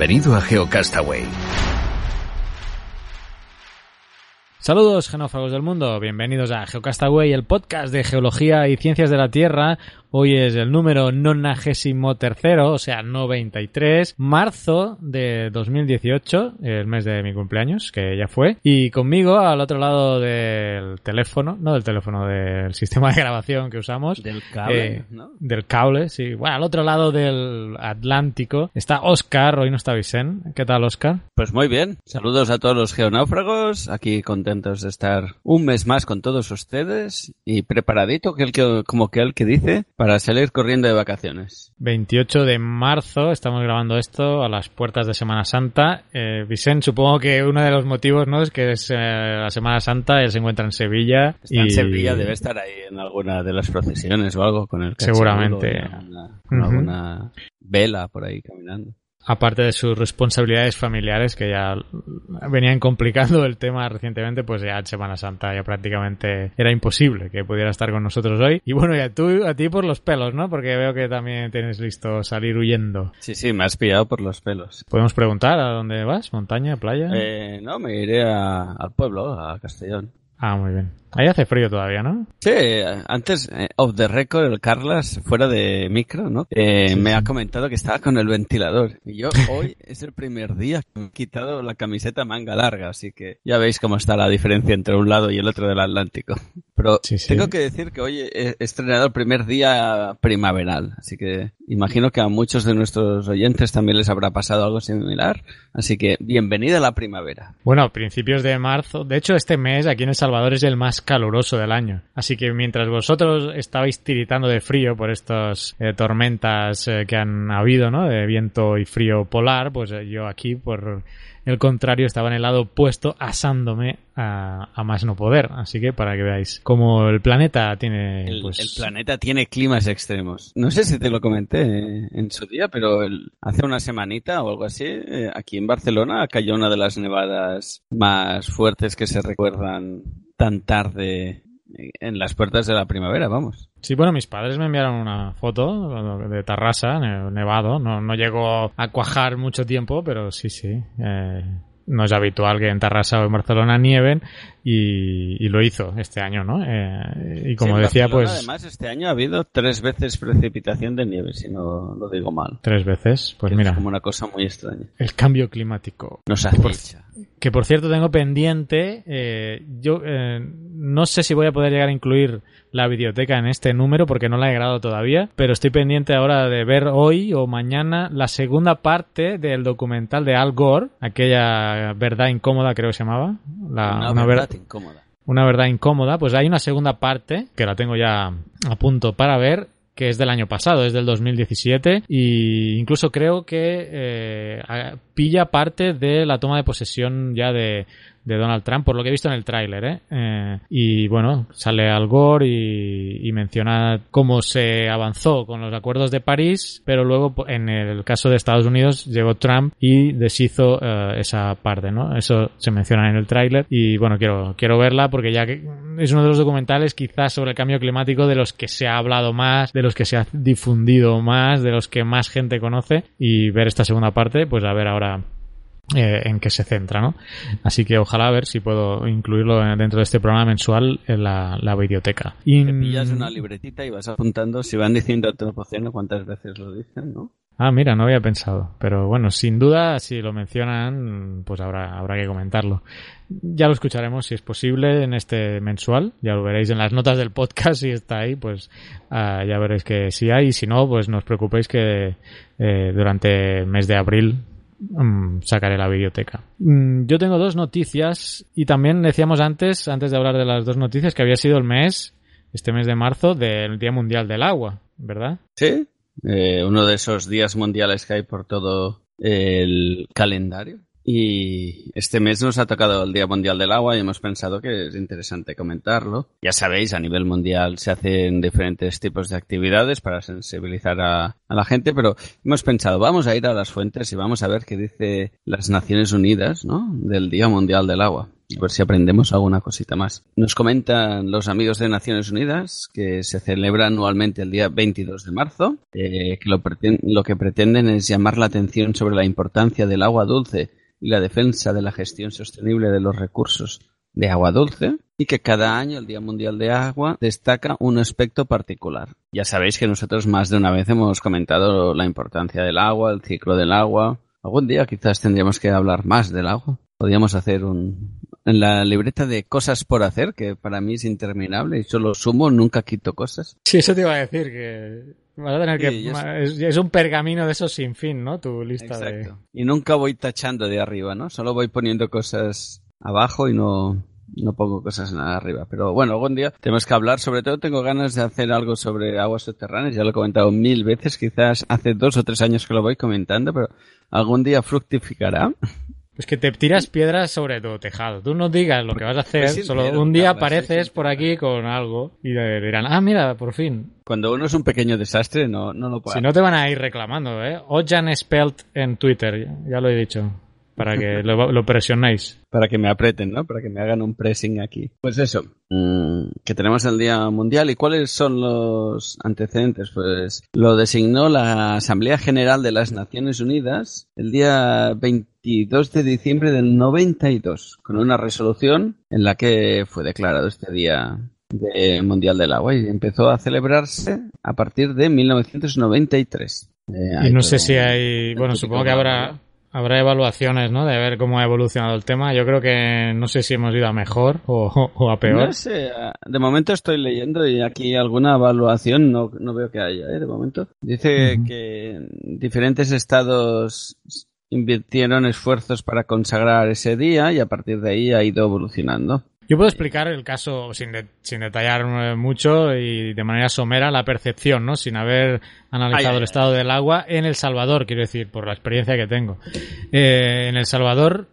Bienvenido a GeoCastaway. Saludos, genófagos del mundo. Bienvenidos a GeoCastaway, el podcast de geología y ciencias de la Tierra, Hoy es el número 93, o sea, 93, marzo de 2018, el mes de mi cumpleaños, que ya fue. Y conmigo, al otro lado del teléfono, no del teléfono, del sistema de grabación que usamos. Del cable, eh, Del cable, sí. Bueno, al otro lado del Atlántico está Oscar, hoy no está Vicente. ¿Qué tal, Oscar? Pues muy bien. Saludos a todos los geonáufragos, aquí contentos de estar un mes más con todos ustedes y preparadito, que el que, como que el que dice, para salir corriendo de vacaciones. 28 de marzo, estamos grabando esto a las puertas de Semana Santa. Eh, Vicente, supongo que uno de los motivos no es que es eh, la Semana Santa, él se encuentra en Sevilla. Está en Sevilla, debe estar ahí en alguna de las procesiones o algo con el Seguramente. Con alguna vela por ahí caminando aparte de sus responsabilidades familiares que ya venían complicando el tema recientemente, pues ya en Semana Santa ya prácticamente era imposible que pudiera estar con nosotros hoy. Y bueno, ya tú, a ti por los pelos, ¿no? Porque veo que también tienes listo salir huyendo. Sí, sí, me has pillado por los pelos. ¿Podemos preguntar a dónde vas? ¿Montaña, playa? Eh, no, me iré al pueblo, a Castellón. Ah, muy bien. Ahí hace frío todavía, ¿no? Sí, antes, eh, off the record, el Carlas, fuera de micro, ¿no? Eh, me ha comentado que estaba con el ventilador. Y yo, hoy es el primer día que me he quitado la camiseta manga larga, así que ya veis cómo está la diferencia entre un lado y el otro del Atlántico. Pero tengo que decir que hoy he estrenado el primer día primaveral, así que imagino que a muchos de nuestros oyentes también les habrá pasado algo similar. Así que bienvenida a la primavera. Bueno, principios de marzo. De hecho, este mes aquí en El Salvador es el más caluroso del año. Así que mientras vosotros estabais tiritando de frío por estas eh, tormentas eh, que han habido, ¿no? De viento y frío polar, pues eh, yo aquí, por el contrario, estaba en el lado opuesto asándome a, más no poder. Así que para que veáis cómo el planeta tiene... El, pues... planeta tiene climas extremos. No sé si te lo comenté en su día, pero hace una semanita o algo así, aquí en Barcelona cayó una de las nevadas más fuertes que se recuerdan tan tarde en las puertas de la primavera, vamos. Sí, bueno, mis padres me enviaron una foto de Tarrasa, nevado. No, no llegó a cuajar mucho tiempo, pero sí, sí. Eh, no es habitual que en Tarrasa o en Barcelona nieven y, lo hizo este año, ¿no? Eh, y como decía, pues... Además, este año ha habido tres veces precipitación de nieve, si no lo digo mal. Tres veces, pues mira. Es como una cosa muy extraña. El cambio climático. Nos acecha. Que por cierto tengo pendiente, eh, yo eh, no sé si voy a poder llegar a incluir la biblioteca en este número porque no la he grabado todavía, pero estoy pendiente ahora de ver hoy o mañana la segunda parte del documental de Al Gore, aquella verdad incómoda creo que se llamaba. La, una, verdad incómoda. Una verdad incómoda, pues hay una segunda parte que la tengo ya a punto para ver que es del año pasado, es del 2017 y incluso creo que eh, pilla parte de la toma de posesión ya de, de Donald Trump, por lo que he visto en el tráiler, ¿eh? ¿eh? Y bueno, sale Al Gore y, menciona cómo se avanzó con los acuerdos de París, pero luego en el caso de Estados Unidos llegó Trump y deshizo eh, esa parte, ¿no? Eso se menciona en el tráiler y bueno, quiero, quiero verla porque ya que es uno de los documentales quizás sobre el cambio climático de los que se ha hablado más, de los que se ha difundido más, de los que más gente conoce y ver esta segunda parte, pues a ver ahora eh, en qué se centra, ¿no? Así que ojalá ver si puedo incluirlo dentro de este programa mensual en la, la biblioteca. Y... Te pillas una libretita y vas apuntando, si van diciendo a cuántas veces lo dicen, ¿no? Ah, mira, no había pensado. Pero bueno, sin duda, si lo mencionan, pues habrá, habrá que comentarlo. Ya lo escucharemos si es posible en este mensual. Ya lo veréis en las notas del podcast si está ahí, pues ah, ya veréis que sí hay. Y si no, pues no os preocupéis que eh, durante el mes de abril mm, sacaré la biblioteca. Mm, yo tengo dos noticias y también decíamos antes, antes de hablar de las dos noticias, que había sido el mes, este mes de marzo, del Día Mundial del Agua, ¿verdad? Sí, eh, uno de esos días mundiales que hay por todo el calendario. Y este mes nos ha tocado el Día Mundial del Agua y hemos pensado que es interesante comentarlo. Ya sabéis, a nivel mundial se hacen diferentes tipos de actividades para sensibilizar a, la gente, pero hemos pensado, vamos a ir a las fuentes y vamos a ver qué dice las Naciones Unidas, ¿no? Del Día Mundial del Agua. A ver si aprendemos alguna cosita más. Nos comentan los amigos de Naciones Unidas que se celebra anualmente el día 22 de marzo, eh, que lo, lo que pretenden es llamar la atención sobre la importancia del agua dulce y la defensa de la gestión sostenible de los recursos de agua dulce y que cada año el Día Mundial de Agua destaca un aspecto particular. Ya sabéis que nosotros más de una vez hemos comentado la importancia del agua, el ciclo del agua. Algún día quizás tendríamos que hablar más del agua. Podríamos hacer un... En la libreta de cosas por hacer, que para mí es interminable y solo sumo, nunca quito cosas. Sí, eso te iba a decir, que es, un pergamino de esos sin fin, ¿no? Tu lista Exacto. Y nunca voy tachando de arriba, ¿no? Solo voy poniendo cosas abajo y no, no pongo cosas nada arriba. Pero bueno, algún día tenemos que hablar. Sobre todo tengo ganas de hacer algo sobre aguas subterráneas. Ya lo he comentado mil veces. Quizás hace dos o tres años que lo voy comentando, pero algún día fructificará. Es que te tiras piedras sobre tu tejado. Tú no digas lo que vas a hacer, pues solo un día apareces por aquí con algo y dirán, ah, mira, por fin. Cuando uno es un pequeño desastre, no, no lo puede. Si no te van a ir reclamando, ¿eh? Ojan Spelt en Twitter, ya lo he dicho para que lo, presionéis. Para que me aprieten, ¿no? Para que me hagan un pressing aquí. Pues eso, mm, que tenemos el Día Mundial. ¿Y cuáles son los antecedentes? Pues lo designó la Asamblea General de las Naciones Unidas el día 22 de diciembre del 92, con una resolución en la que fue declarado este Día Mundial del Agua y empezó a celebrarse a partir de 1993. Eh, y no sé si hay, bueno, supongo que habrá, Habrá evaluaciones, ¿no? De ver cómo ha evolucionado el tema. Yo creo que no sé si hemos ido a mejor o, a peor. No sé. De momento estoy leyendo y aquí alguna evaluación no, no veo que haya, ¿eh? De momento. Dice que diferentes estados invirtieron esfuerzos para consagrar ese día y a partir de ahí ha ido evolucionando. Yo puedo explicar el caso sin, sin detallar eh, mucho y de manera somera la percepción, ¿no? Sin haber analizado el estado del agua en El Salvador, quiero decir, por la experiencia que tengo. Eh, en El Salvador,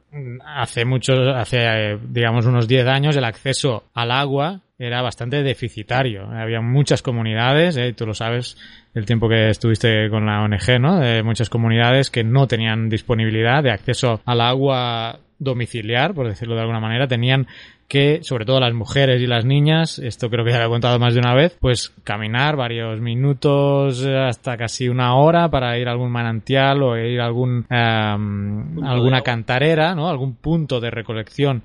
hace mucho, hace, eh, digamos, unos 10 años, el acceso al agua era bastante deficitario. Había muchas comunidades, eh, tú lo sabes, el tiempo que estuviste con la ONG, ¿no? Muchas comunidades que no tenían disponibilidad de acceso al agua domiciliar, por decirlo de alguna manera, tenían que, sobre todo las mujeres y las niñas, esto creo que ya lo he contado más de una vez, pues caminar varios minutos hasta casi una hora para ir a algún manantial o ir a algún, em, alguna cantarera, ¿no? Algún punto de recolección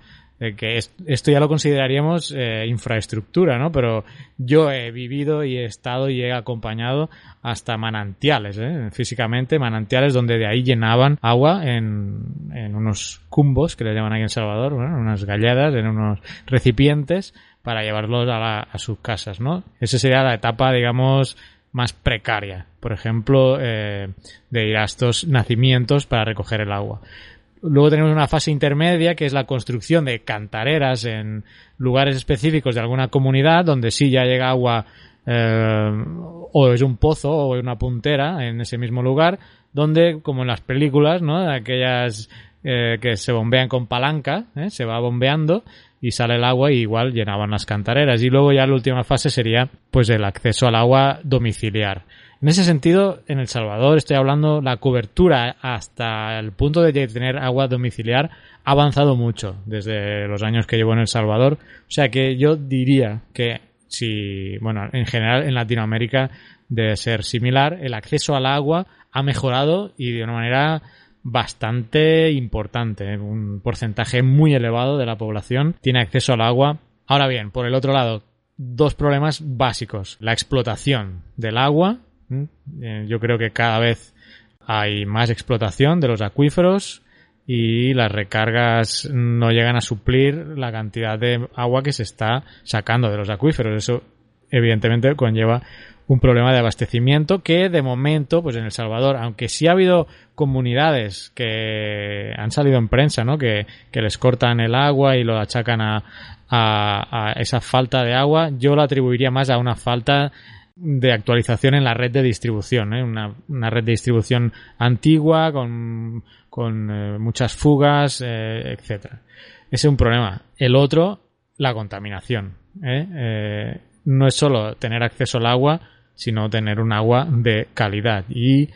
que esto ya lo consideraríamos eh, infraestructura, ¿no? Pero yo he vivido y he estado y he acompañado hasta manantiales, ¿eh? físicamente, manantiales donde de ahí llenaban agua en, en unos cumbos, que le llaman aquí en Salvador, bueno, unas galladas, en unos recipientes para llevarlos a, a sus casas, ¿no? Esa sería la etapa, digamos, más precaria, por ejemplo, eh, de ir a estos nacimientos para recoger el agua. Luego tenemos una fase intermedia que es la construcción de cantareras en lugares específicos de alguna comunidad donde sí ya llega agua eh, o es un pozo o una puntera en ese mismo lugar donde como en las películas, ¿no? Aquellas eh, que se bombean con palanca, ¿eh? se va bombeando y sale el agua y igual llenaban las cantareras. Y luego ya la última fase sería pues el acceso al agua domiciliar. En ese sentido, en El Salvador estoy hablando, la cobertura hasta el punto de tener agua domiciliar ha avanzado mucho desde los años que llevo en El Salvador. O sea que yo diría que si, bueno, en general en Latinoamérica debe ser similar, el acceso al agua ha mejorado y de una manera bastante importante. Un porcentaje muy elevado de la población tiene acceso al agua. Ahora bien, por el otro lado, dos problemas básicos. La explotación del agua eh, yo creo que cada vez hay más explotación de los acuíferos y las recargas no llegan a suplir la cantidad de agua que se está sacando de los acuíferos. Eso evidentemente conlleva un problema de abastecimiento que de momento, pues en El Salvador, aunque sí ha habido comunidades que han salido en prensa, ¿no? Que, les cortan el agua y lo achacan a, a, esa falta de agua, yo lo atribuiría más a una falta de actualización en la red de distribución, ¿eh? una, una, red de distribución antigua con, con eh, muchas fugas, eh, etcétera. Ese es un problema. El otro, la contaminación. ¿eh? No es solo tener acceso al agua, sino tener un agua de calidad. Y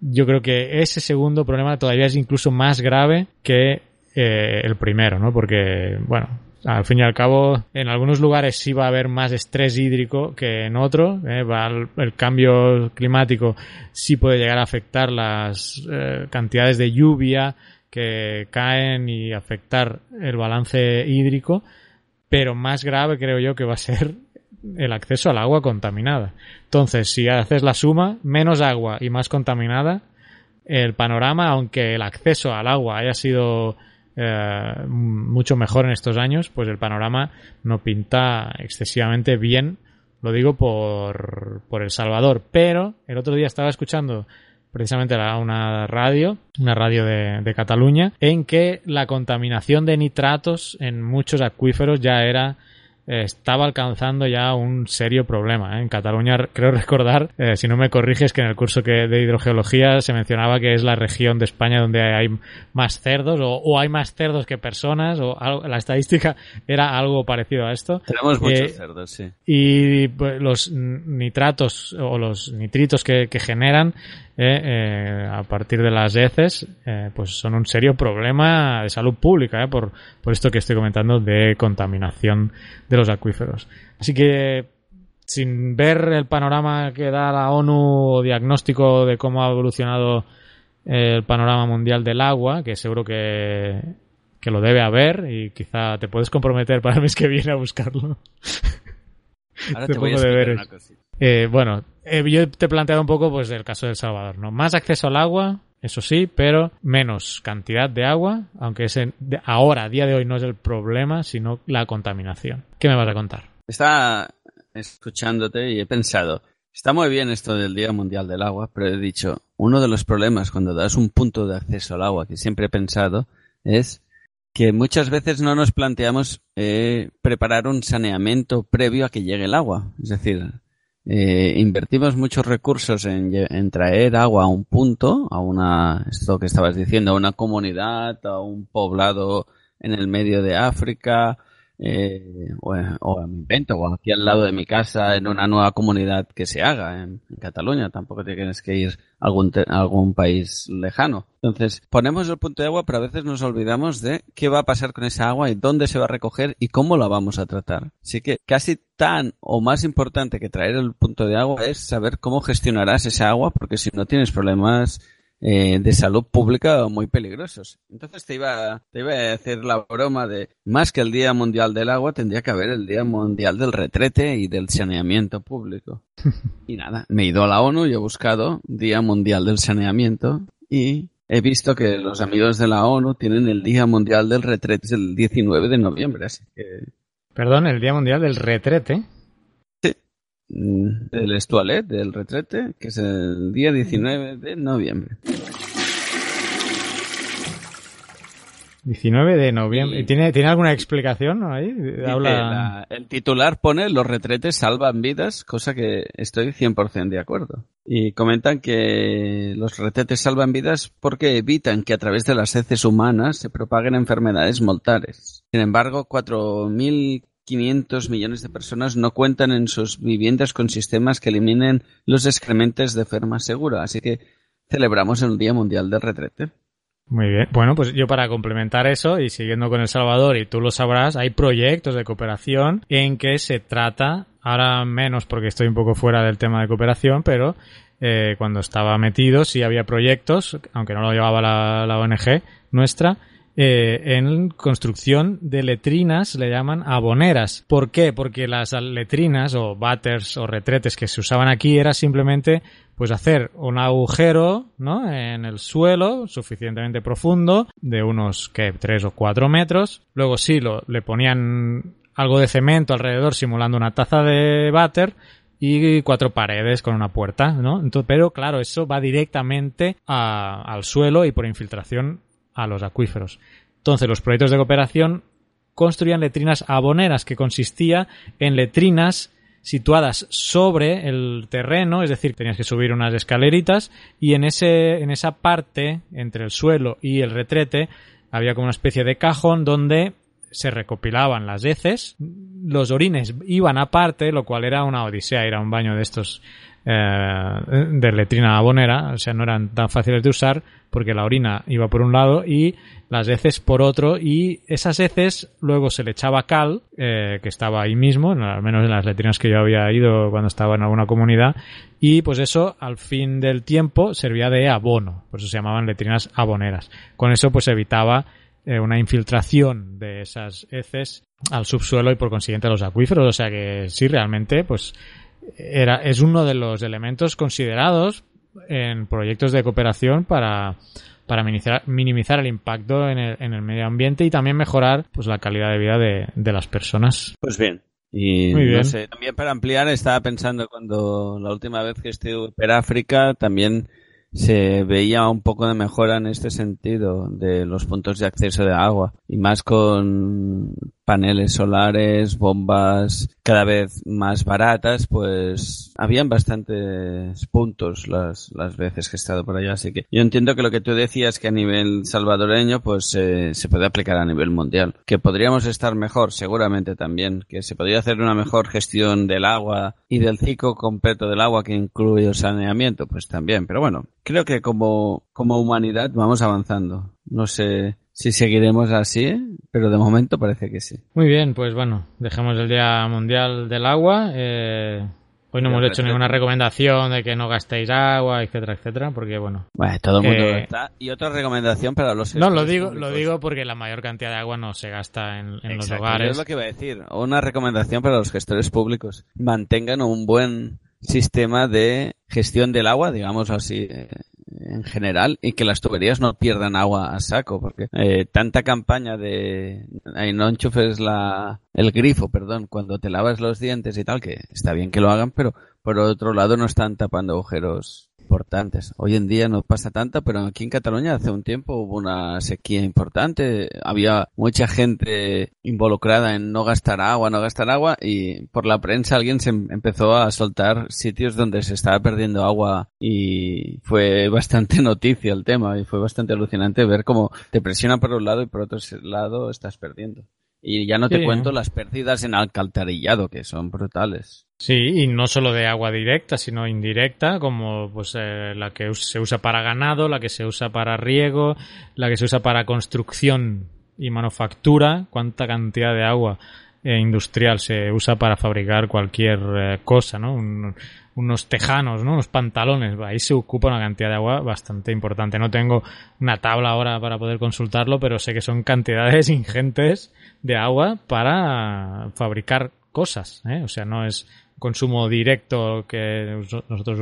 yo creo que ese segundo problema todavía es incluso más grave que el primero, ¿no? Porque, bueno, al fin y al cabo, en algunos lugares sí va a haber más estrés hídrico que en otros. el, cambio climático sí puede llegar a afectar las cantidades de lluvia que caen y afectar el balance hídrico pero más grave creo yo que va a ser el acceso al agua contaminada. Entonces, si haces la suma, menos agua y más contaminada, el panorama, aunque el acceso al agua haya sido eh, mucho mejor en estos años, pues el panorama no pinta excesivamente bien, lo digo por, por El Salvador. Pero el otro día estaba escuchando precisamente era una radio, una radio de, Cataluña, en que la contaminación de nitratos en muchos acuíferos ya era estaba alcanzando ya un serio problema. ¿eh? En Cataluña creo recordar, eh, si no me corriges, que en el curso que de hidrogeología se mencionaba que es la región de España donde hay más cerdos o, hay más cerdos que personas o la estadística era algo parecido a esto. Tenemos muchos eh, cerdos, sí. Y pues, los nitratos o los nitritos que, que generan a partir de las heces, pues son un serio problema de salud pública, por, por esto que estoy comentando de contaminación de los acuíferos. Así que, sin ver el panorama que da la ONU o diagnóstico de cómo ha evolucionado el panorama mundial del agua, que seguro que, que lo debe haber y quizá te puedes comprometer para el mes que viene a buscarlo. Ahora te, voy a una eh, bueno, eh, yo te he planteado un poco pues el caso de El Salvador, ¿no? Más acceso al agua, eso sí, pero menos cantidad de agua, aunque ese ahora, a día de hoy, no es el problema, sino la contaminación. ¿Qué me vas a contar? Estaba escuchándote y he pensado, está muy bien esto del Día Mundial del Agua, pero he dicho, uno de los problemas cuando das un punto de acceso al agua, que siempre he pensado, es que muchas veces no nos planteamos eh, preparar un saneamiento previo a que llegue el agua. Es decir, eh, invertimos muchos recursos en, en, traer agua a un punto, a una, esto que estabas diciendo, a una comunidad, a un poblado en el medio de África, eh, o, o, me invento, o aquí al lado de mi casa, en una nueva comunidad que se haga en, Cataluña. Tampoco tienes que ir a algún, algún país lejano. Entonces, ponemos el punto de agua, pero a veces nos olvidamos de qué va a pasar con esa agua y dónde se va a recoger y cómo la vamos a tratar. Así que casi tan o más importante que traer el punto de agua es saber cómo gestionarás esa agua, porque si no tienes problemas eh, de salud pública muy peligrosos. Entonces te iba, te iba a hacer la broma de más que el Día Mundial del Agua, tendría que haber el Día Mundial del Retrete y del Saneamiento Público. y nada, me he ido a la ONU y he buscado Día Mundial del Saneamiento y he visto que los amigos de la ONU tienen el Día Mundial del Retrete el 19 de noviembre, así que... Perdón, el Día Mundial del Retrete. Del Estualet, del retrete, que es el día 19 de noviembre. 19 de noviembre. ¿Tiene, ¿Tiene alguna explicación ahí? Habla... el titular pone los retretes salvan vidas, cosa que estoy 100% de acuerdo. Y comentan que los retretes salvan vidas porque evitan que a través de las heces humanas se propaguen enfermedades mortales. Sin embargo, 4.000 500 millones de personas no cuentan en sus viviendas con sistemas que eliminen los excrementes de forma segura. Así que celebramos el Día Mundial del Retrete. Muy bien. Bueno, pues yo para complementar eso y siguiendo con El Salvador, y tú lo sabrás, hay proyectos de cooperación en que se trata, ahora menos porque estoy un poco fuera del tema de cooperación, pero eh, cuando estaba metido sí había proyectos, aunque no lo llevaba la, la ONG nuestra, eh, en construcción de letrinas, le llaman aboneras. ¿Por qué? Porque las letrinas o batters o retretes que se usaban aquí era simplemente pues hacer un agujero ¿no? en el suelo suficientemente profundo de unos que 3 o 4 metros. Luego sí lo, le ponían algo de cemento alrededor simulando una taza de váter y cuatro paredes con una puerta, ¿no? Entonces, pero claro, eso va directamente al suelo y por infiltración a los acuíferos. Entonces, los proyectos de cooperación construían letrinas aboneras, que consistía en letrinas situadas sobre el terreno, es decir, tenías que subir unas escaleritas y en ese en esa parte entre el suelo y el retrete había como una especie de cajón donde se recopilaban las heces, los orines iban aparte, lo cual era una odisea, era un baño de estos eh, de letrina abonera, o sea, no eran tan fáciles de usar porque la orina iba por un lado y las heces por otro y esas heces luego se le echaba cal eh, que estaba ahí mismo, al menos en las letrinas que yo había ido cuando estaba en alguna comunidad y pues eso al fin del tiempo servía de abono, por eso se llamaban letrinas aboneras. Con eso pues evitaba eh, una infiltración de esas heces al subsuelo y por consiguiente a los acuíferos, o sea que sí realmente pues era es uno de los elementos considerados en proyectos de cooperación para para minimizar, minimizar el impacto en el, en el medio ambiente y también mejorar pues la calidad de vida de, de las personas. Pues bien. Y Muy bien. no sé, también para ampliar estaba pensando cuando la última vez que estuve en África también se veía un poco de mejora en este sentido de los puntos de acceso de agua y más con paneles solares, bombas cada vez más baratas, pues habían bastantes puntos las, las veces que he estado por allá, así que yo entiendo que lo que tú decías que a nivel salvadoreño pues eh, se puede aplicar a nivel mundial, que podríamos estar mejor seguramente también, que se podría hacer una mejor gestión del agua y del ciclo completo del agua que incluye el saneamiento, pues también, pero bueno, creo que como, como humanidad vamos avanzando. No sé si seguiremos así, pero de momento parece que sí. Muy bien, pues bueno, dejemos el Día Mundial del Agua. Eh, hoy no hemos hecho perfecto. ninguna recomendación de que no gastéis agua, etcétera, etcétera, porque bueno. Bueno, todo el mundo Eh, está. Y otra recomendación para los No, lo gestores digo, lo digo porque la mayor cantidad de agua no se gasta en, en los hogares. Es lo que iba a decir. Una recomendación para los gestores públicos. Mantengan un buen sistema de gestión del agua, digamos así, eh, en general, y que las tuberías no pierdan agua a saco, porque eh, tanta campaña de ay, no enchufes la, el grifo, perdón, cuando te lavas los dientes y tal, que está bien que lo hagan, pero por otro lado no están tapando agujeros importantes. Hoy en día no pasa tanto, pero aquí en Cataluña hace un tiempo hubo una sequía importante. Había mucha gente involucrada en no gastar agua, no gastar agua y por la prensa alguien se em- empezó a soltar sitios donde se estaba perdiendo agua y fue bastante noticia el tema y fue bastante alucinante ver cómo te presionan por un lado y por otro lado estás perdiendo. Y ya no te cuento las pérdidas en alcantarillado, que son brutales. Sí, y no solo de agua directa, sino indirecta, como pues eh, la que se usa para ganado, la que se usa para riego, la que se usa para construcción y manufactura, cuánta cantidad de agua eh, industrial se usa para fabricar cualquier eh, cosa, ¿no? Un- unos tejanos, ¿no? Unos pantalones, ahí se ocupa una cantidad de agua bastante importante. No tengo una tabla ahora para poder consultarlo, pero sé que son cantidades ingentes de agua para fabricar cosas, ¿eh? O sea, no es consumo directo que nos- nosotros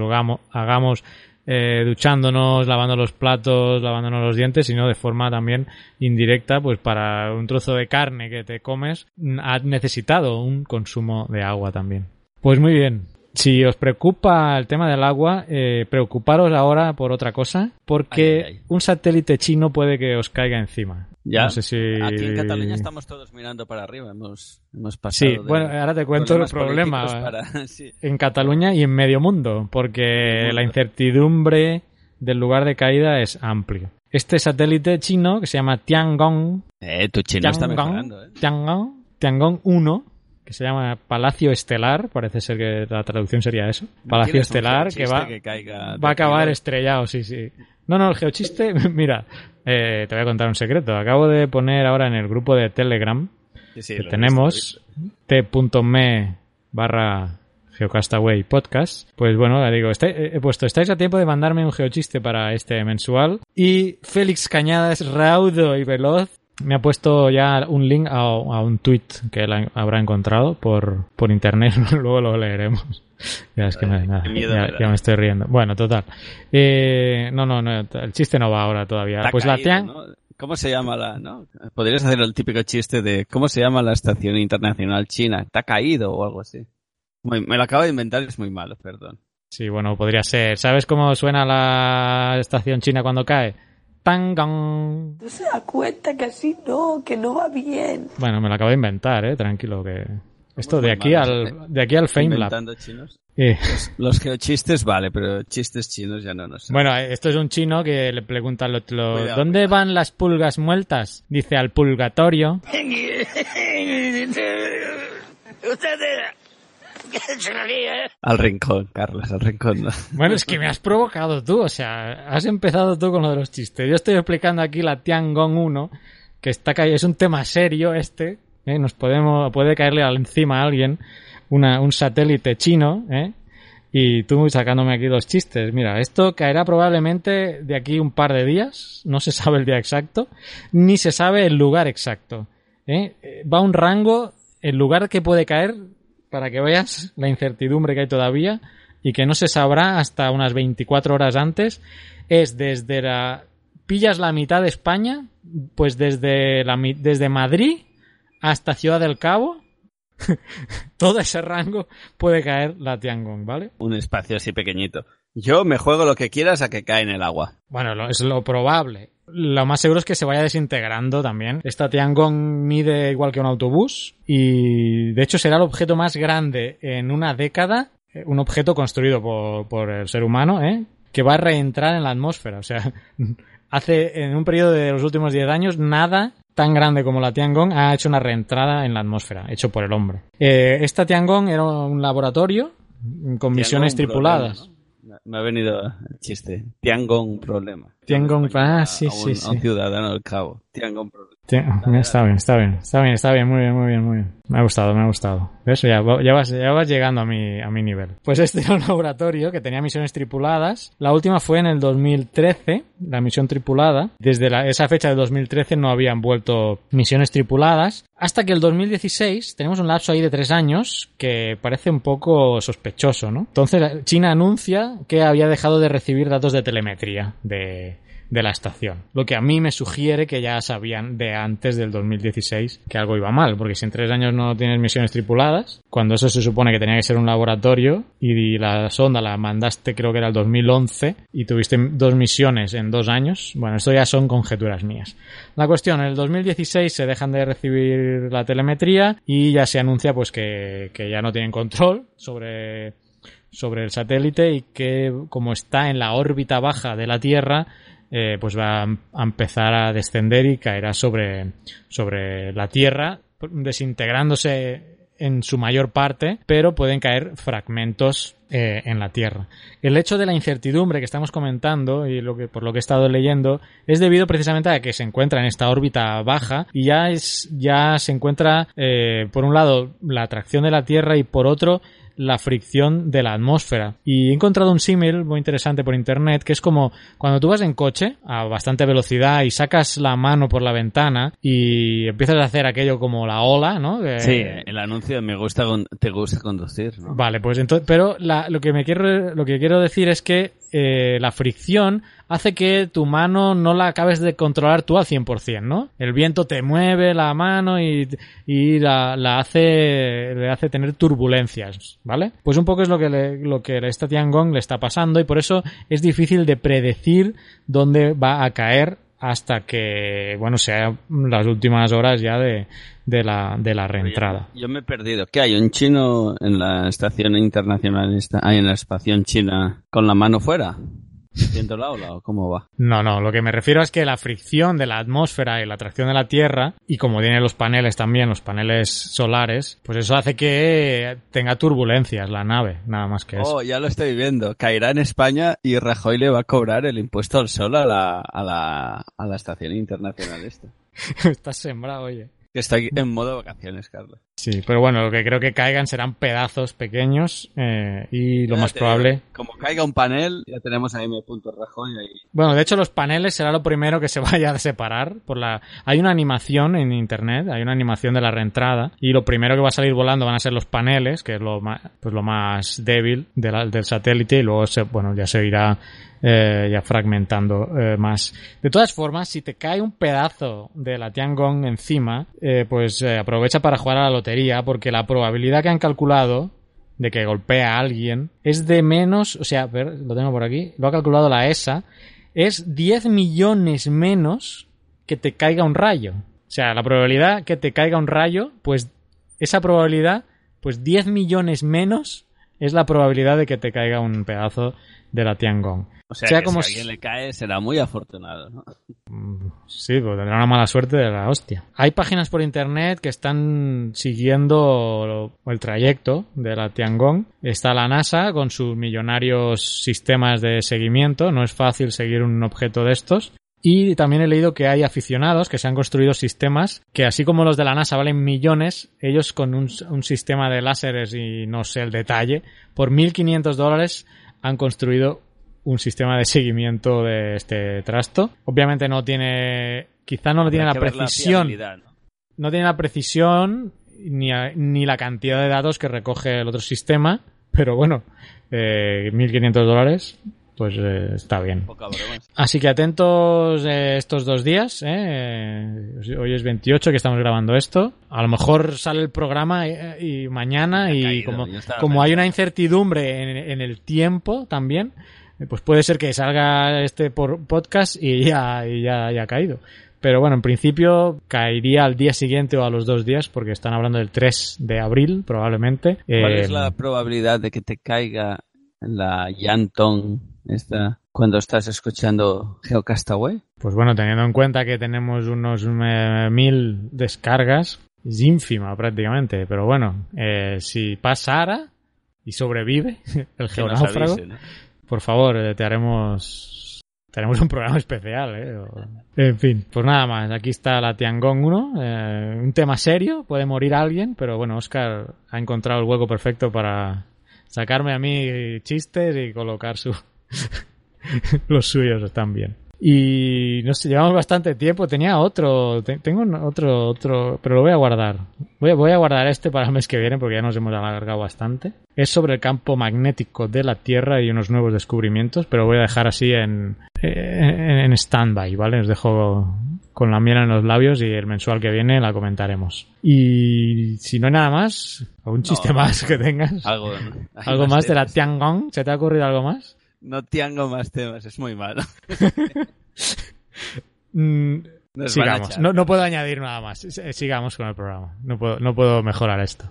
hagamos, eh, duchándonos, lavando los platos, lavándonos los dientes, sino de forma también indirecta, pues para un trozo de carne que te comes, ha necesitado un consumo de agua también. Pues muy bien. Si os preocupa el tema del agua, eh, preocuparos ahora por otra cosa, porque Ay, ay, ay. un satélite chino puede que os caiga encima. Ya, No sé si... Aquí en Cataluña estamos todos mirando para arriba. Hemos, hemos pasado. Sí, de bueno, ahora te cuento el problemas problema. políticos para- sí. en Cataluña y en medio mundo, porque mundo. la incertidumbre del lugar de caída es amplio. Este satélite chino que se llama Tiangong, Eh, tu chino está Tiangong, mejorando, ¿eh? Tiangong, Tiangong 1, que se llama Palacio Estelar, parece ser que la traducción sería eso. Palacio ¿Quieres un Estelar que va, que caiga va a acabar estrellado, sí, sí. No, no, el geochiste, mira, eh, te voy a contar un secreto. Acabo de poner ahora en el grupo de Telegram Sí, sí, que tenemos t.me barra Geocastaway Podcast. Pues bueno, le digo, está- he puesto, estáis a tiempo de mandarme un geochiste para este mensual. Y Félix Cañadas, raudo y veloz, me ha puesto ya un link a, a un tweet que él ha- habrá encontrado por, por internet. Luego lo leeremos. Ya es que me, nada, miedo ya, me da. ya me estoy riendo. Bueno, total. Eh, no, no, no, el chiste no va ahora todavía. Pues la ¿no? ¿Cómo se llama la, no? Podrías hacer el típico chiste de ¿cómo se llama la estación internacional china? ¿Te ha caído o algo así? me lo acabo de inventar y es muy malo, perdón. Sí, bueno, podría ser. ¿Sabes cómo suena la estación china cuando cae? Tangong. No se da cuenta que así no, que no va bien. Bueno, me lo acabo de inventar, eh, tranquilo que esto de aquí al de aquí al Fame Inventando chinos. Los, geochistes vale, pero chistes chinos ya no no sé. Bueno, esto es un chino que le pregunta lo, ¿dónde van las pulgas muertas? Dice al pulgatorio. Al rincón, Carlos, al rincón. Bueno, es que me has provocado tú, o sea, has empezado tú con lo de los chistes. Yo estoy explicando aquí la Tiangong 1, que está es un tema serio este, ¿eh? nos podemos, puede caerle encima a alguien una, un satélite chino, ¿eh? y tú sacándome aquí los chistes. Mira, esto caerá probablemente de aquí un par de días, no se sabe el día exacto, ni se sabe el lugar exacto. ¿eh? Va un rango, el lugar que puede caer para que veas la incertidumbre que hay todavía y que no se sabrá hasta unas 24 horas antes, es desde la... pillas la mitad de España, pues desde, la, desde Madrid hasta Ciudad del Cabo, todo ese rango puede caer la Tiangong, ¿vale? Un espacio así pequeñito. Yo me juego lo que quieras a que cae en el agua. Bueno, es lo probable. Lo más seguro es que se vaya desintegrando también. Esta Tiangong mide igual que un autobús y de hecho será el objeto más grande en una década, eh, un objeto construido por, el ser humano, ¿eh? que va a reentrar en la atmósfera. O sea, hace en un periodo de los últimos 10 años nada tan grande como la Tiangong ha hecho una reentrada en la atmósfera, hecho por el hombre. Eh, esta Tiangong era un laboratorio con misiones tripuladas. Me ha venido el chiste. Tiangong problema. Tiangong, ah, sí, sí, sí. A un ciudadano del cabo. Tiangong problema. Está bien, está bien, está bien, está bien, muy bien, muy bien, muy bien. Me ha gustado, me ha gustado. Eso ya, ya, vas, ya vas llegando a mi, a mi nivel. Pues este era un laboratorio que tenía misiones tripuladas. La última fue en el 2013, la misión tripulada. Desde la, esa fecha de 2013 no habían vuelto misiones tripuladas. Hasta que el 2016 tenemos un lapso ahí de tres años que parece un poco sospechoso, ¿no? Entonces China anuncia que había dejado de recibir datos de telemetría de, de la estación. Lo que a mí me sugiere que ya sabían de antes del 2016 que algo iba mal, porque si en tres años no tienes misiones tripuladas, cuando eso se supone que tenía que ser un laboratorio y la sonda la mandaste creo que era el 2011 y tuviste dos misiones en dos años, bueno, esto ya son conjeturas mías. La cuestión, en el 2016 se dejan de recibir la telemetría y ya se anuncia pues que, que ya no tienen control sobre sobre el satélite y que como está en la órbita baja de la Tierra eh, pues va a empezar a descender y caerá sobre, sobre la Tierra, desintegrándose en su mayor parte, pero pueden caer fragmentos eh, en la Tierra. El hecho de la incertidumbre que estamos comentando y lo que por lo que he estado leyendo es debido precisamente a que se encuentra en esta órbita baja y ya es ya se encuentra eh, por un lado la atracción de la Tierra y por otro la fricción de la atmósfera. Y he encontrado un símil muy interesante por internet que es como cuando tú vas en coche a bastante velocidad y sacas la mano por la ventana y empiezas a hacer aquello como la ola, ¿no? sí, el anuncio me gusta te gusta conducir, ¿no? Vale, pues entonces, pero lo que me quiero lo que quiero decir es que eh, la fricción hace que tu mano no la acabes de controlar tú al 100%, ¿no? El viento te mueve la mano y, la, hace, le hace tener turbulencias, ¿vale? Pues un poco es lo que, le, lo que esta Tiangong le está pasando y por eso es difícil de predecir dónde va a caer hasta que, bueno, sea las últimas horas ya de, de la, de la reentrada. Yo, me he perdido. ¿Qué hay? ¿Un chino en la estación internacional, hay en la estación china con la mano fuera? ¿Siento la ola o cómo va? No, no, lo que me refiero es que la fricción de la atmósfera y la atracción de la Tierra, y como tiene los paneles también, los paneles solares, pues eso hace que tenga turbulencias la nave, nada más que eso. Oh, ya lo estoy viendo. Caerá en España y Rajoy le va a cobrar el impuesto al sol a la, a la, a la estación internacional esta. Estás sembrado, oye. Que está en modo vacaciones, Carlos. Sí, pero bueno, lo que creo que caigan serán pedazos pequeños eh, y lo más probable... Como caiga un panel, ya tenemos ahí mi punto rojo y ahí... Bueno, de hecho los paneles será lo primero que se vaya a separar. por la Hay una animación en internet, hay una animación de la reentrada y lo primero que va a salir volando van a ser los paneles, que es lo más, pues lo más débil del satélite y luego se, bueno, ya se irá eh, ya fragmentando eh, más. De todas formas, si te cae un pedazo de la Tiangong encima, eh, pues aprovecha para jugar a la lotería porque la probabilidad que han calculado de que golpea a alguien es de menos, o sea, a ver, lo tengo por aquí, lo ha calculado la ESA, es 10 millones menos que te caiga un rayo. O sea, la probabilidad que te caiga un rayo, pues esa probabilidad, pues 10 millones menos es la probabilidad de que te caiga un pedazo de la Tiangong. O sea, que si a alguien le cae será muy afortunado, ¿no? Mm, sí, pues tendrá una mala suerte de la hostia. Hay páginas por internet que están siguiendo el trayecto de la Tiangong. Está la NASA con sus millonarios sistemas de seguimiento. No es fácil seguir un objeto de estos. Y también he leído que hay aficionados que se han construido sistemas que, así como los de la NASA valen millones, ellos con un, un sistema de láseres y no sé el detalle, por 1.500 dólares han construido un sistema de seguimiento de este trasto. Obviamente no tiene, quizá no tiene la precisión, ¿no? tiene la precisión ni, ni la cantidad de datos que recoge el otro sistema, pero bueno, eh, 1.500 dólares pues eh, está bien. Así que atentos eh, estos dos días. Eh. Hoy es 28 que estamos grabando esto. A lo mejor sale el programa y, mañana y como, como hay una incertidumbre en, el tiempo también, pues puede ser que salga este por podcast y ya, y ya, ya ha caído. Pero bueno, en principio caería al día siguiente o a los dos días, porque están hablando del 3 de abril, probablemente. ¿Cuál es la probabilidad de que te caiga la Yanton esta, cuando estás escuchando Geocastaway? Pues bueno, teniendo en cuenta que tenemos unos mil descargas, es ínfima prácticamente, pero bueno, eh, si pasara y sobrevive el geonáufrago, por favor, eh, te haremos tenemos un programa especial, ¿eh? En fin, pues nada más. Aquí está la Tiangong 1. Eh, un tema serio, puede morir alguien, pero bueno, Oscar ha encontrado el hueco perfecto para sacarme a mí chistes y colocar su, Los suyos están bien. Y no sé, llevamos bastante tiempo. Tenía otro, tengo otro, otro, pero lo voy a guardar. Voy a, voy a guardar este para el mes que viene porque ya nos hemos alargado bastante. Es sobre el campo magnético de la Tierra y unos nuevos descubrimientos, pero voy a dejar así en, en, en stand-by, ¿vale? Os dejo con la miel en los labios y el mensual que viene la comentaremos. Y si no hay nada más, algún chiste más que tengas. Algo, ¿Algo más, de la Tiangong. ¿Se te ha ocurrido algo más? No tengo más temas, es muy malo. Mm, sigamos, no, no, puedo añadir nada más. Sigamos con el programa. No puedo, no puedo mejorar esto.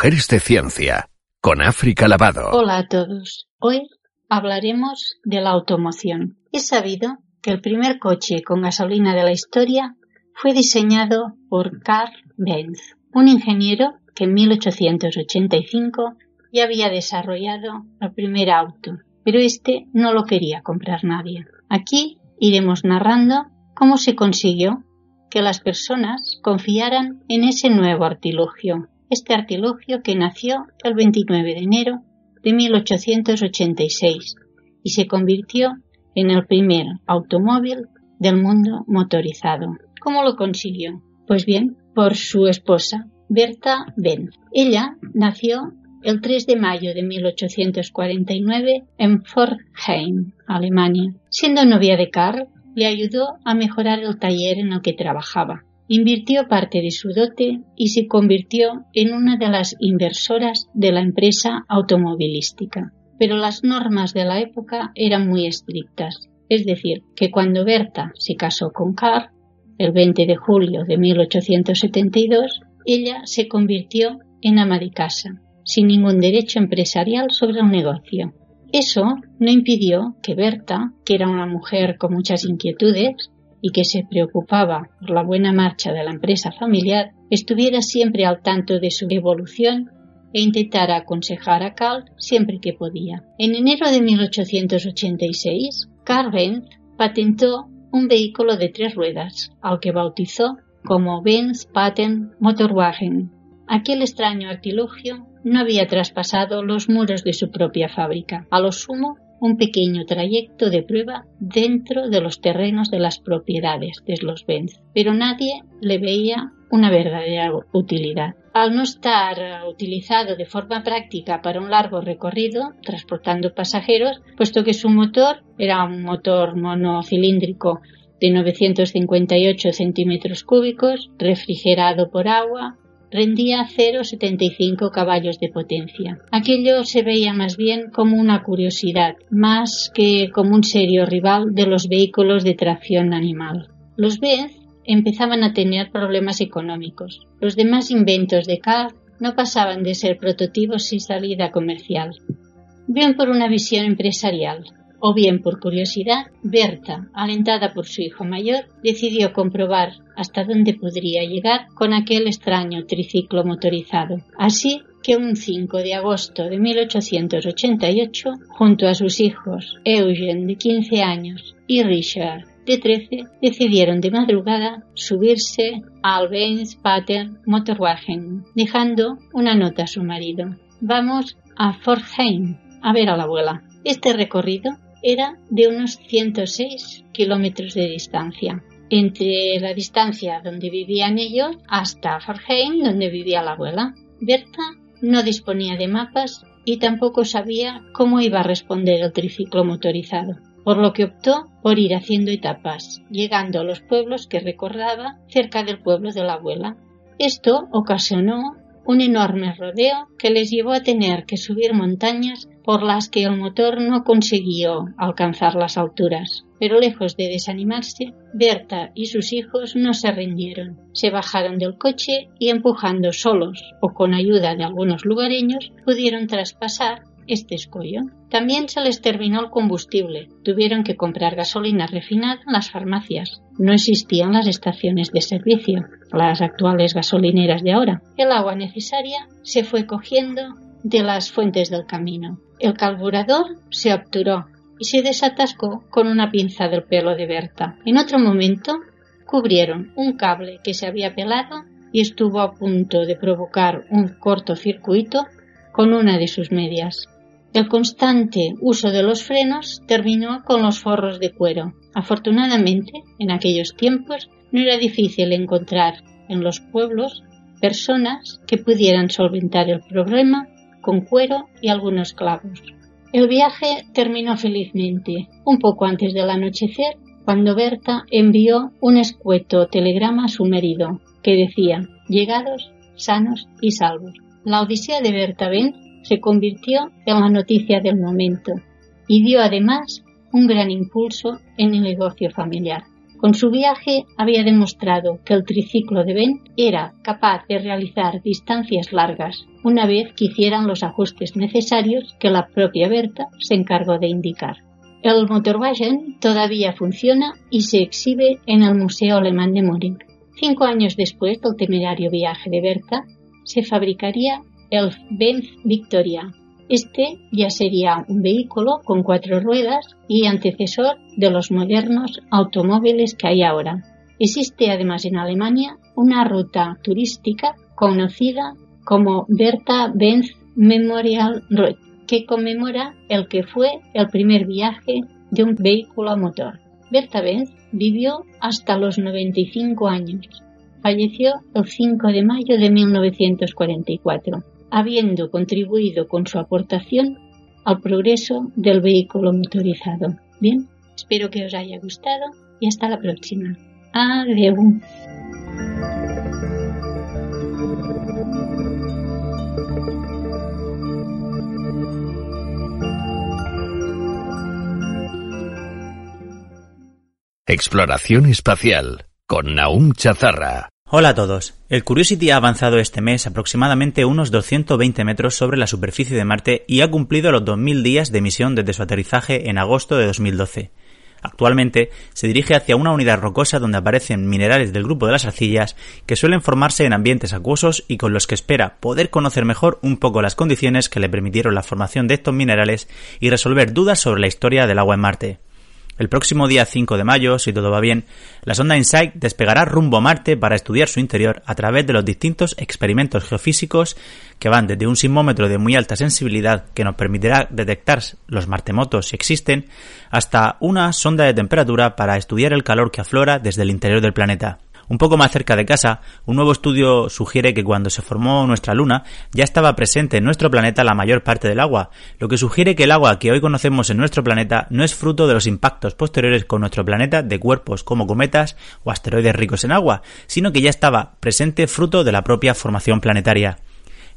Mujeres de Ciencia, con África Lavado. Hola a todos. Hoy hablaremos de la automoción. Es sabido que el primer coche con gasolina de la historia fue diseñado por Carl Benz, un ingeniero que en 1885 ya había desarrollado el primer auto, pero este no lo quería comprar nadie. Aquí iremos narrando cómo se consiguió que las personas confiaran en ese nuevo artilugio este artilugio que nació el 29 de enero de 1886 y se convirtió en el primer automóvil del mundo motorizado. ¿Cómo lo consiguió? Pues bien, por su esposa, Berta Benz. Ella nació el 3 de mayo de 1849 en Forchheim, Alemania. Siendo novia de Karl, le ayudó a mejorar el taller en el que trabajaba invirtió parte de su dote y se convirtió en una de las inversoras de la empresa automovilística. Pero las normas de la época eran muy estrictas, es decir, que cuando Berta se casó con Carl, el 20 de julio de 1872, ella se convirtió en ama de casa, sin ningún derecho empresarial sobre el negocio. Eso no impidió que Berta, que era una mujer con muchas inquietudes, y que se preocupaba por la buena marcha de la empresa familiar, estuviera siempre al tanto de su evolución e intentara aconsejar a Carl siempre que podía. En enero de 1886, Carl Benz patentó un vehículo de tres ruedas, al que bautizó como Benz Patent Motorwagen. Aquel extraño artilugio no había traspasado los muros de su propia fábrica. A lo sumo, un pequeño trayecto de prueba dentro de los terrenos de las propiedades de los Benz, pero nadie le veía una verdadera utilidad. Al no estar utilizado de forma práctica para un largo recorrido, transportando pasajeros, puesto que su motor era un motor monocilíndrico de 958 centímetros cúbicos, refrigerado por agua, rendía 0,75 caballos de potencia. Aquello se veía más bien como una curiosidad, más que como un serio rival de los vehículos de tracción animal. Los Benz empezaban a tener problemas económicos. Los demás inventos de Carr no pasaban de ser prototipos sin salida comercial. Bien por una visión empresarial, o bien por curiosidad, Berta, alentada por su hijo mayor, decidió comprobar hasta dónde podría llegar con aquel extraño triciclo motorizado. Así que un 5 de agosto de 1888, junto a sus hijos Eugene de 15 años y Richard de 13, decidieron de madrugada subirse al Benz Pater Motorwagen, dejando una nota a su marido. Vamos a Fortheim a ver a la abuela. Este recorrido era de unos 106 kilómetros de distancia, entre la distancia donde vivían ellos hasta Farheim, donde vivía la abuela. Berta no disponía de mapas y tampoco sabía cómo iba a responder el triciclo motorizado, por lo que optó por ir haciendo etapas, llegando a los pueblos que recordaba cerca del pueblo de la abuela. Esto ocasionó un enorme rodeo que les llevó a tener que subir montañas por las que el motor no consiguió alcanzar las alturas. Pero lejos de desanimarse, Berta y sus hijos no se rindieron. Se bajaron del coche y empujando solos o con ayuda de algunos lugareños pudieron traspasar este escollo. También se les terminó el combustible. Tuvieron que comprar gasolina refinada en las farmacias. No existían las estaciones de servicio, las actuales gasolineras de ahora. El agua necesaria se fue cogiendo de las fuentes del camino. El carburador se obturó y se desatascó con una pinza del pelo de Berta. En otro momento cubrieron un cable que se había pelado y estuvo a punto de provocar un cortocircuito con una de sus medias. El constante uso de los frenos terminó con los forros de cuero. Afortunadamente, en aquellos tiempos no era difícil encontrar en los pueblos personas que pudieran solventar el problema con cuero y algunos clavos. El viaje terminó felizmente, un poco antes del anochecer, cuando Berta envió un escueto telegrama a su marido, que decía llegados, sanos y salvos. La odisea de Berta Ben se convirtió en la noticia del momento y dio además un gran impulso en el negocio familiar. Con su viaje había demostrado que el triciclo de Ben era capaz de realizar distancias largas una vez que hicieran los ajustes necesarios que la propia Berta se encargó de indicar. El Motorwagen todavía funciona y se exhibe en el Museo Alemán de Múnich. Cinco años después del temerario viaje de Berta, se fabricaría el Benz Victoria. Este ya sería un vehículo con cuatro ruedas y antecesor de los modernos automóviles que hay ahora. Existe además en Alemania una ruta turística conocida como Bertha Benz Memorial Road, que conmemora el que fue el primer viaje de un vehículo a motor. Bertha Benz vivió hasta los 95 años. Falleció el 5 de mayo de 1944 habiendo contribuido con su aportación al progreso del vehículo motorizado. Bien, espero que os haya gustado y hasta la próxima. Adiós. Exploración espacial con Naum Chazarra. Hola a todos. El Curiosity ha avanzado este mes aproximadamente unos 220 metros sobre la superficie de Marte y ha cumplido los 2.000 días de misión desde su aterrizaje en agosto de 2012. Actualmente se dirige hacia una unidad rocosa donde aparecen minerales del grupo de las arcillas que suelen formarse en ambientes acuosos y con los que espera poder conocer mejor un poco las condiciones que le permitieron la formación de estos minerales y resolver dudas sobre la historia del agua en Marte. El próximo día 5 de mayo, si todo va bien, la sonda InSight despegará rumbo a Marte para estudiar su interior a través de los distintos experimentos geofísicos que van desde un sismómetro de muy alta sensibilidad que nos permitirá detectar los martemotos si existen, hasta una sonda de temperatura para estudiar el calor que aflora desde el interior del planeta. Un poco más cerca de casa, un nuevo estudio sugiere que cuando se formó nuestra Luna ya estaba presente en nuestro planeta la mayor parte del agua, lo que sugiere que el agua que hoy conocemos en nuestro planeta no es fruto de los impactos posteriores con nuestro planeta de cuerpos como cometas o asteroides ricos en agua, sino que ya estaba presente fruto de la propia formación planetaria.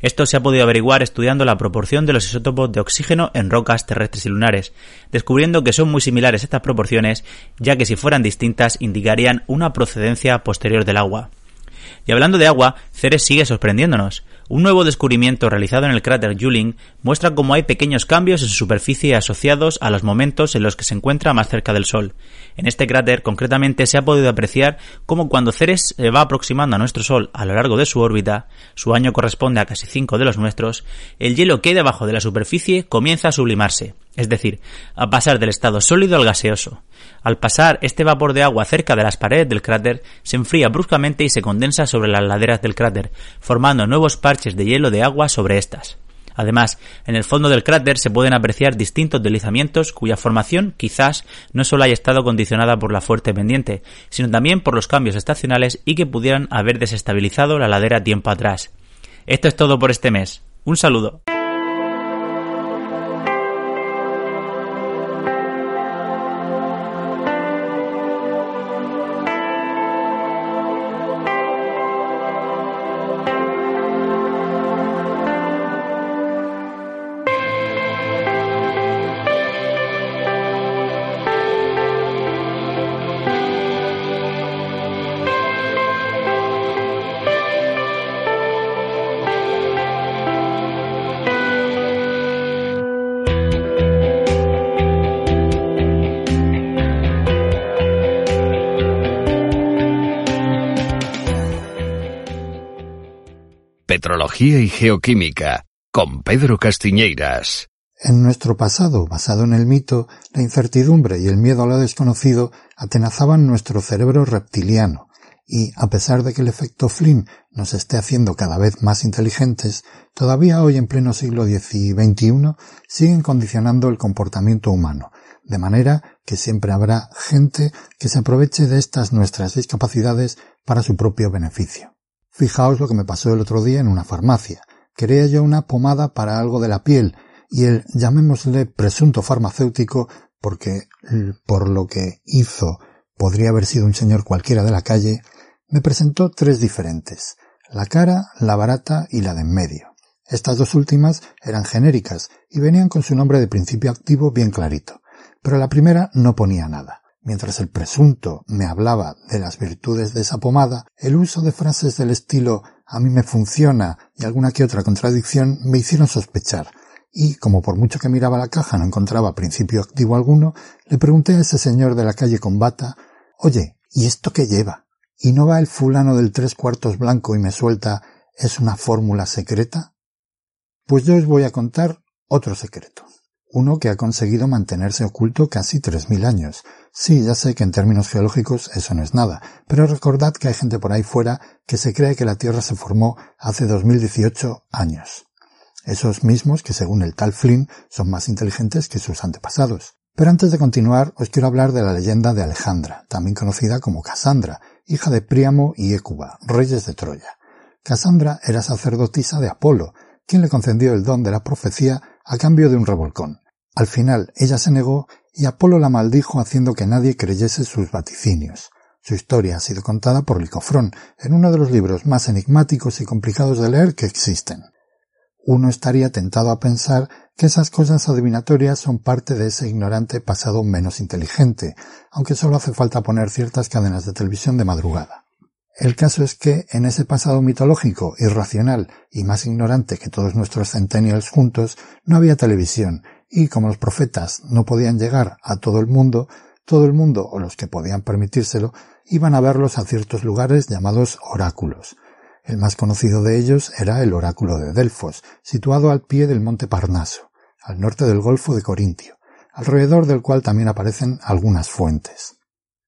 Esto se ha podido averiguar estudiando la proporción de los isótopos de oxígeno en rocas terrestres y lunares, descubriendo que son muy similares estas proporciones, ya que si fueran distintas indicarían una procedencia posterior del agua. Y hablando de agua, Ceres sigue sorprendiéndonos. Un nuevo descubrimiento realizado en el cráter Juling muestra cómo hay pequeños cambios en su superficie asociados a los momentos en los que se encuentra más cerca del Sol. En este cráter, concretamente, se ha podido apreciar cómo cuando Ceres se va aproximando a nuestro Sol a lo largo de su órbita, su año corresponde a casi cinco de los nuestros, el hielo que hay debajo de la superficie comienza a sublimarse, es decir, a pasar del estado sólido al gaseoso. Al pasar este vapor de agua cerca de las paredes del cráter, se enfría bruscamente y se condensa sobre las laderas del cráter, formando nuevos parches de hielo de agua sobre estas. Además, en el fondo del cráter se pueden apreciar distintos deslizamientos cuya formación quizás no solo haya estado condicionada por la fuerte pendiente, sino también por los cambios estacionales y que pudieran haber desestabilizado la ladera tiempo atrás. Esto es todo por este mes. Un saludo. Y Geoquímica, con Pedro Castiñeiras. En nuestro pasado, basado en el mito, la incertidumbre y el miedo a lo desconocido atenazaban nuestro cerebro reptiliano, y a pesar de que el efecto Flynn nos esté haciendo cada vez más inteligentes, todavía hoy en pleno siglo X y XXI siguen condicionando el comportamiento humano, de manera que siempre habrá gente que se aproveche de estas nuestras discapacidades para su propio beneficio. Fijaos lo que me pasó el otro día en una farmacia. Quería yo una pomada para algo de la piel y el, llamémosle presunto farmacéutico, porque por lo que hizo podría haber sido un señor cualquiera de la calle, me presentó tres diferentes, la cara, la barata y la de en medio. Estas dos últimas eran genéricas y venían con su nombre de principio activo bien clarito, pero la primera no ponía nada. Mientras el presunto me hablaba de las virtudes de esa pomada, el uso de frases del estilo a mí me funciona y alguna que otra contradicción me hicieron sospechar, y como por mucho que miraba la caja no encontraba principio activo alguno, le pregunté a ese señor de la calle con bata Oye, ¿y esto qué lleva? ¿Y no va el fulano del tres cuartos blanco y me suelta es una fórmula secreta? Pues yo os voy a contar otro secreto uno que ha conseguido mantenerse oculto casi 3.000 años. Sí, ya sé que en términos geológicos eso no es nada, pero recordad que hay gente por ahí fuera que se cree que la Tierra se formó hace 2018 años. Esos mismos que según el tal Flynn son más inteligentes que sus antepasados. Pero antes de continuar, os quiero hablar de la leyenda de Alejandra, también conocida como Casandra, hija de Príamo y Écuba, reyes de Troya. Casandra era sacerdotisa de Apolo, quien le concedió el don de la profecía a cambio de un revolcón. Al final ella se negó y Apolo la maldijo haciendo que nadie creyese sus vaticinios. Su historia ha sido contada por Licofrón en uno de los libros más enigmáticos y complicados de leer que existen. Uno estaría tentado a pensar que esas cosas adivinatorias son parte de ese ignorante pasado menos inteligente, aunque solo hace falta poner ciertas cadenas de televisión de madrugada. El caso es que en ese pasado mitológico, irracional y más ignorante que todos nuestros centennials juntos, no había televisión y como los profetas no podían llegar a todo el mundo, todo el mundo o los que podían permitírselo iban a verlos a ciertos lugares llamados oráculos. El más conocido de ellos era el oráculo de Delfos, situado al pie del monte Parnaso, al norte del Golfo de Corintio, alrededor del cual también aparecen algunas fuentes.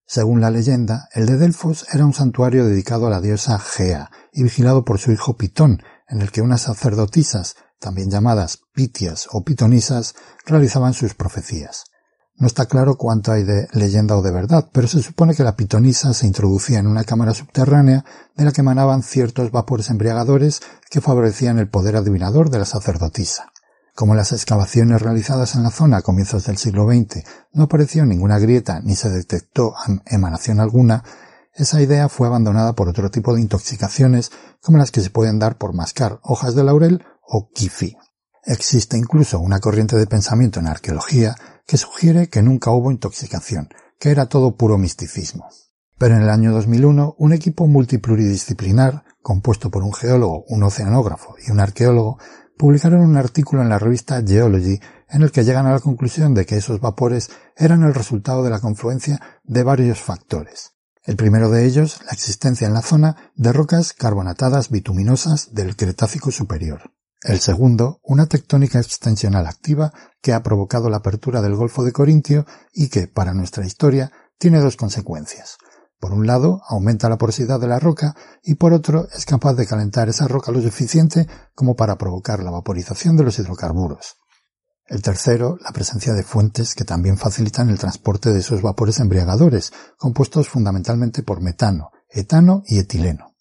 Según la leyenda, el de Delfos era un santuario dedicado a la diosa Gea y vigilado por su hijo Pitón, en el que unas sacerdotisas, también llamadas pitias o pitonisas, realizaban sus profecías. No está claro cuánto hay de leyenda o de verdad, pero se supone que la pitonisa se introducía en una cámara subterránea de la que emanaban ciertos vapores embriagadores que favorecían el poder adivinador de la sacerdotisa. Como las excavaciones realizadas en la zona a comienzos del siglo XX no apareció ninguna grieta ni se detectó emanación alguna, esa idea fue abandonada por otro tipo de intoxicaciones como las que se pueden dar por mascar hojas de laurel o. Existe incluso una corriente de pensamiento en arqueología que sugiere que nunca hubo intoxicación, que era todo puro misticismo. Pero en el año 2001, un equipo multipluridisciplinar, compuesto por un geólogo, un oceanógrafo y un arqueólogo, publicaron un artículo en la revista Geology en el que llegan a la conclusión de que esos vapores eran el resultado de la confluencia de varios factores. El primero de ellos, la existencia en la zona de rocas carbonatadas bituminosas del Cretácico superior. El segundo, una tectónica extensional activa que ha provocado la apertura del Golfo de Corintio y que, para nuestra historia, tiene dos consecuencias. Por un lado, aumenta la porosidad de la roca y por otro, es capaz de calentar esa roca lo suficiente como para provocar la vaporización de los hidrocarburos. El tercero, la presencia de fuentes que también facilitan el transporte de esos vapores embriagadores, compuestos fundamentalmente por metano, etano y etileno.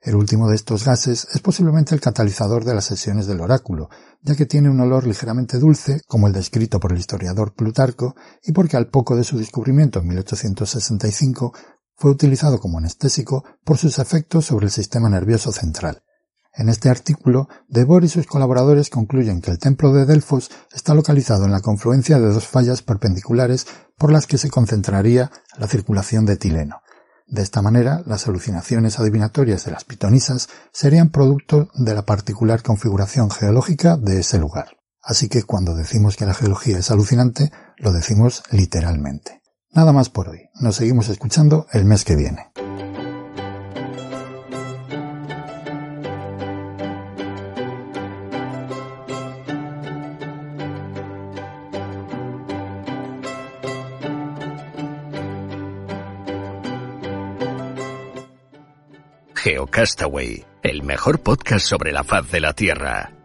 El último de estos gases es posiblemente el catalizador de las sesiones del oráculo, ya que tiene un olor ligeramente dulce, como el descrito por el historiador Plutarco, y porque al poco de su descubrimiento en 1865 fue utilizado como anestésico por sus efectos sobre el sistema nervioso central. En este artículo, Debord y sus colaboradores concluyen que el templo de Delfos está localizado en la confluencia de dos fallas perpendiculares por las que se concentraría la circulación de etileno. De esta manera, las alucinaciones adivinatorias de las pitonisas serían producto de la particular configuración geológica de ese lugar. Así que cuando decimos que la geología es alucinante, lo decimos literalmente. Nada más por hoy. Nos seguimos escuchando el mes que viene. GeoCastaway, el mejor podcast sobre la faz de la Tierra.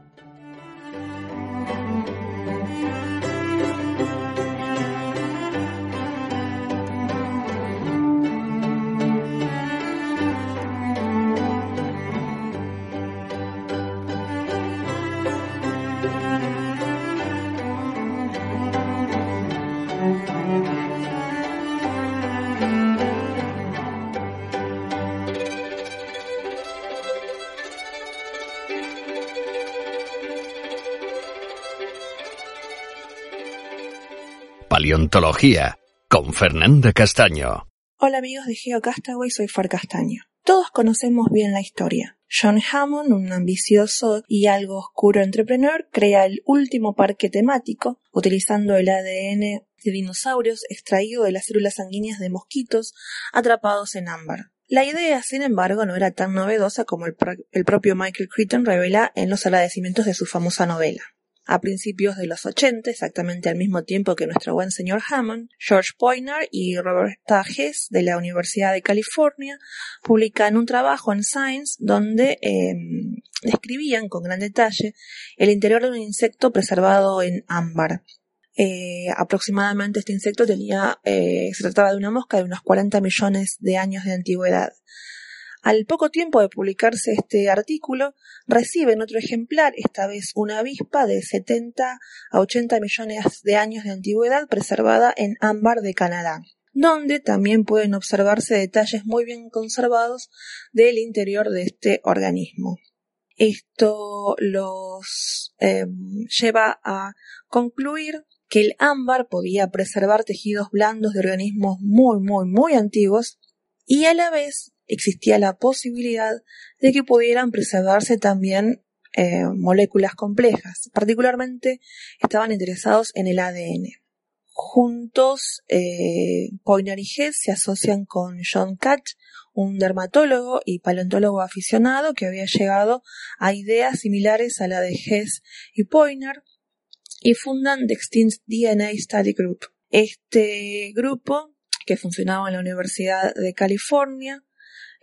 Con Fernanda Castaño. Hola amigos de GeoCastaway, soy Far Castaño. Todos conocemos bien la historia. John Hammond, un ambicioso y algo oscuro entrepreneur, crea el último parque temático utilizando el ADN de dinosaurios extraído de las células sanguíneas de mosquitos atrapados en ámbar. La idea, sin embargo, no era tan novedosa como el, el propio Michael Crichton revela en los agradecimientos de su famosa novela. A principios de los 80, exactamente al mismo tiempo que nuestro buen señor Hammond, George Poyner y Robert Hess de la Universidad de California publican un trabajo en Science donde em, describían con gran detalle el interior de un insecto preservado en ámbar. Eh, aproximadamente este insecto tenía, eh, se trataba de una mosca de unos 40 millones de años de antigüedad. Al poco tiempo de publicarse este artículo, reciben otro ejemplar, esta vez una avispa de 70 a 80 millones de años de antigüedad preservada en ámbar de Canadá, donde también pueden observarse detalles muy bien conservados del interior de este organismo. Esto los em, lleva a concluir que el ámbar podía preservar tejidos blandos de organismos muy, muy, muy antiguos y a la vez existía la posibilidad de que pudieran preservarse también eh, moléculas complejas. Particularmente estaban interesados en el ADN. Juntos, eh, y Hess se asocian con John Catt, un dermatólogo y paleontólogo aficionado que había llegado a ideas similares a la de Hess y Poiner y fundan The Extinct DNA Study Group. Este grupo, que funcionaba en la Universidad de California,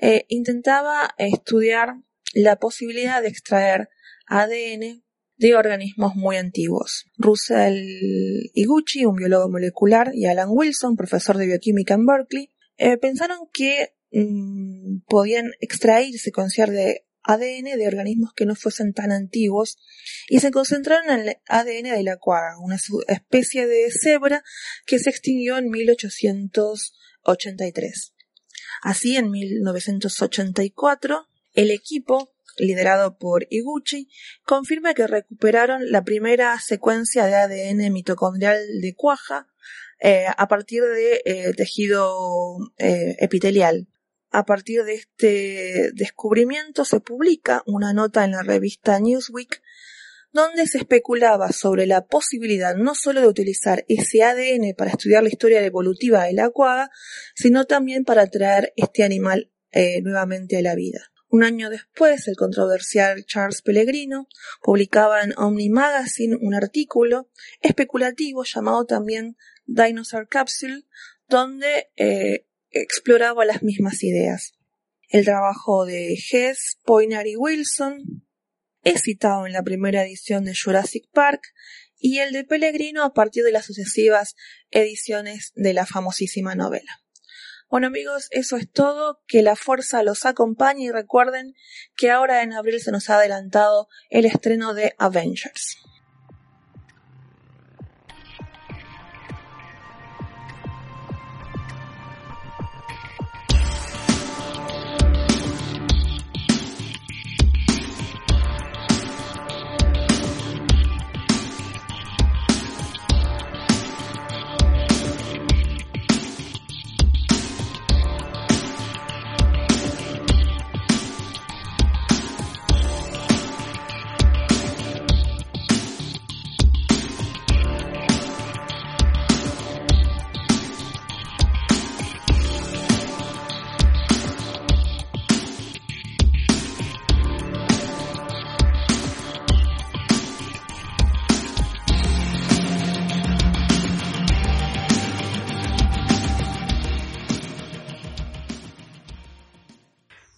eh, intentaba estudiar la posibilidad de extraer ADN de organismos muy antiguos. Russell Iguchi, un biólogo molecular, y Alan Wilson, profesor de bioquímica en Berkeley, eh, pensaron que mm, podían extraer y secuenciar de ADN de organismos que no fuesen tan antiguos y se concentraron en el ADN de la cuaga, una especie de cebra que se extinguió en 1883. Así, en 1984, el equipo, liderado por Iguchi, confirma que recuperaron la primera secuencia de ADN mitocondrial de cuaja eh, a partir de eh, tejido eh, epitelial. A partir de este descubrimiento se publica una nota en la revista Newsweek donde se especulaba sobre la posibilidad no solo de utilizar ese ADN para estudiar la historia evolutiva de la cuaga, sino también para traer este animal eh, nuevamente a la vida. Un año después, el controversial Charles Pellegrino publicaba en Omni Magazine un artículo especulativo llamado también Dinosaur Capsule, donde eh, exploraba las mismas ideas. El trabajo de Hess, Poiner y Wilson es citado en la primera edición de Jurassic Park y el de Pellegrino a partir de las sucesivas ediciones de la famosísima novela. Bueno amigos, eso es todo, que la fuerza los acompañe y recuerden que ahora en abril se nos ha adelantado el estreno de Avengers.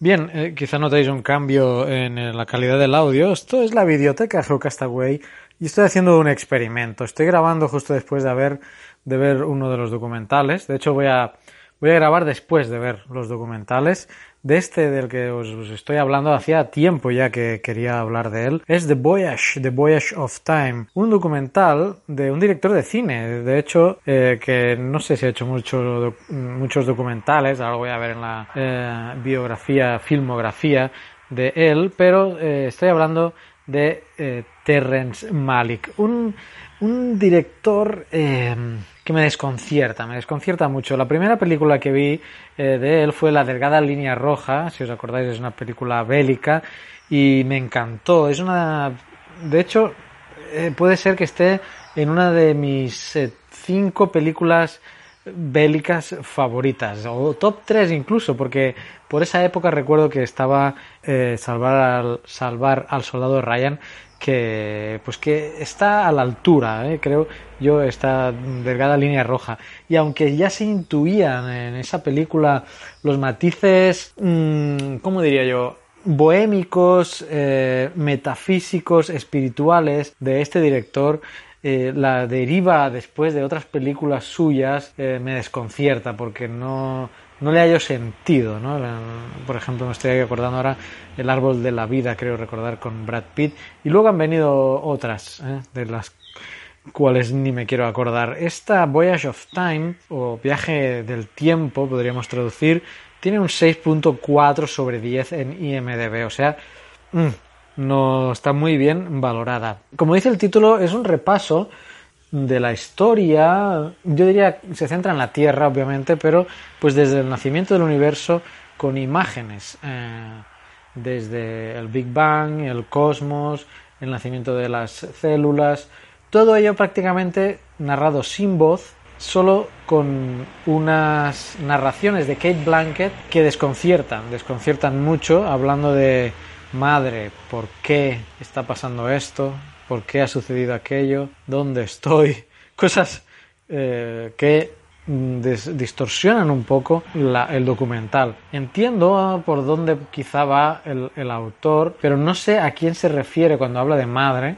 Bien, eh, quizá notéis un cambio en eh, la calidad del audio. Esto es la videoteca Geocastaway y estoy haciendo un experimento. Estoy grabando justo después de de ver uno de los documentales. De hecho, voy a voy a grabar después de ver los documentales de este del que os, estoy hablando hacía tiempo ya que quería hablar de él, es The Voyage, The Voyage of Time, un documental de un director de cine, de hecho, eh, que no sé si ha hecho mucho, muchos documentales, ahora voy a ver en la eh, biografía, filmografía de él, pero eh, estoy hablando de Terrence Malick, un, un director que me desconcierta, me desconcierta mucho. La primera película que vi eh, de él fue La Delgada Línea Roja, si os acordáis es una película bélica y me encantó. Es una, de hecho, eh, puede ser que esté en una de mis eh, cinco películas bélicas favoritas o top 3 incluso porque por esa época recuerdo que estaba salvar al salvar al soldado Ryan que pues que está a la altura, ¿eh? creo yo, esta delgada línea roja. Y aunque ya se intuían en esa película los matices, mmm, ¿cómo diría yo? bohémicos, eh, metafísicos, espirituales de este director, eh, la deriva después de otras películas suyas me desconcierta porque no, no le hallo sentido, ¿no? Por ejemplo, me estoy acordando ahora El árbol de la vida, creo recordar, con Brad Pitt. Y luego han venido otras, ¿eh? de las cuales ni me quiero acordar. Esta Voyage of Time, o Viaje del Tiempo, podríamos traducir, tiene un 6.4 sobre 10 en IMDB, o sea, mm, no está muy bien valorada. Como dice el título, es un repaso de la historia, yo diría, se centra en la Tierra, obviamente, pero pues desde el nacimiento del universo con imágenes, eh, desde el Big Bang, el cosmos, el nacimiento de las células, todo ello prácticamente narrado sin voz solo con unas narraciones de Kate Blanket que desconciertan, desconciertan mucho, hablando de madre, ¿por qué está pasando esto? ¿Por qué ha sucedido aquello? ¿Dónde estoy? Cosas eh, que mm, distorsionan un poco el documental. Entiendo por dónde quizá va el, autor, pero no sé a quién se refiere cuando habla de madre.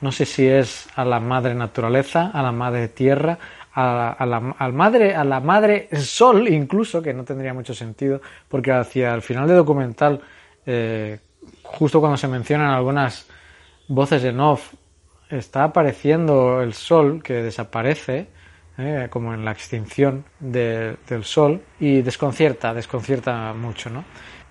No sé si es a la madre naturaleza, a la madre tierra, a, la, al madre, a la madre sol incluso, que no tendría mucho sentido, porque hacia el final del documental, eh, justo cuando se mencionan algunas voces en off, está apareciendo el sol que desaparece, eh, como en la extinción del sol, y desconcierta, desconcierta mucho, ¿no?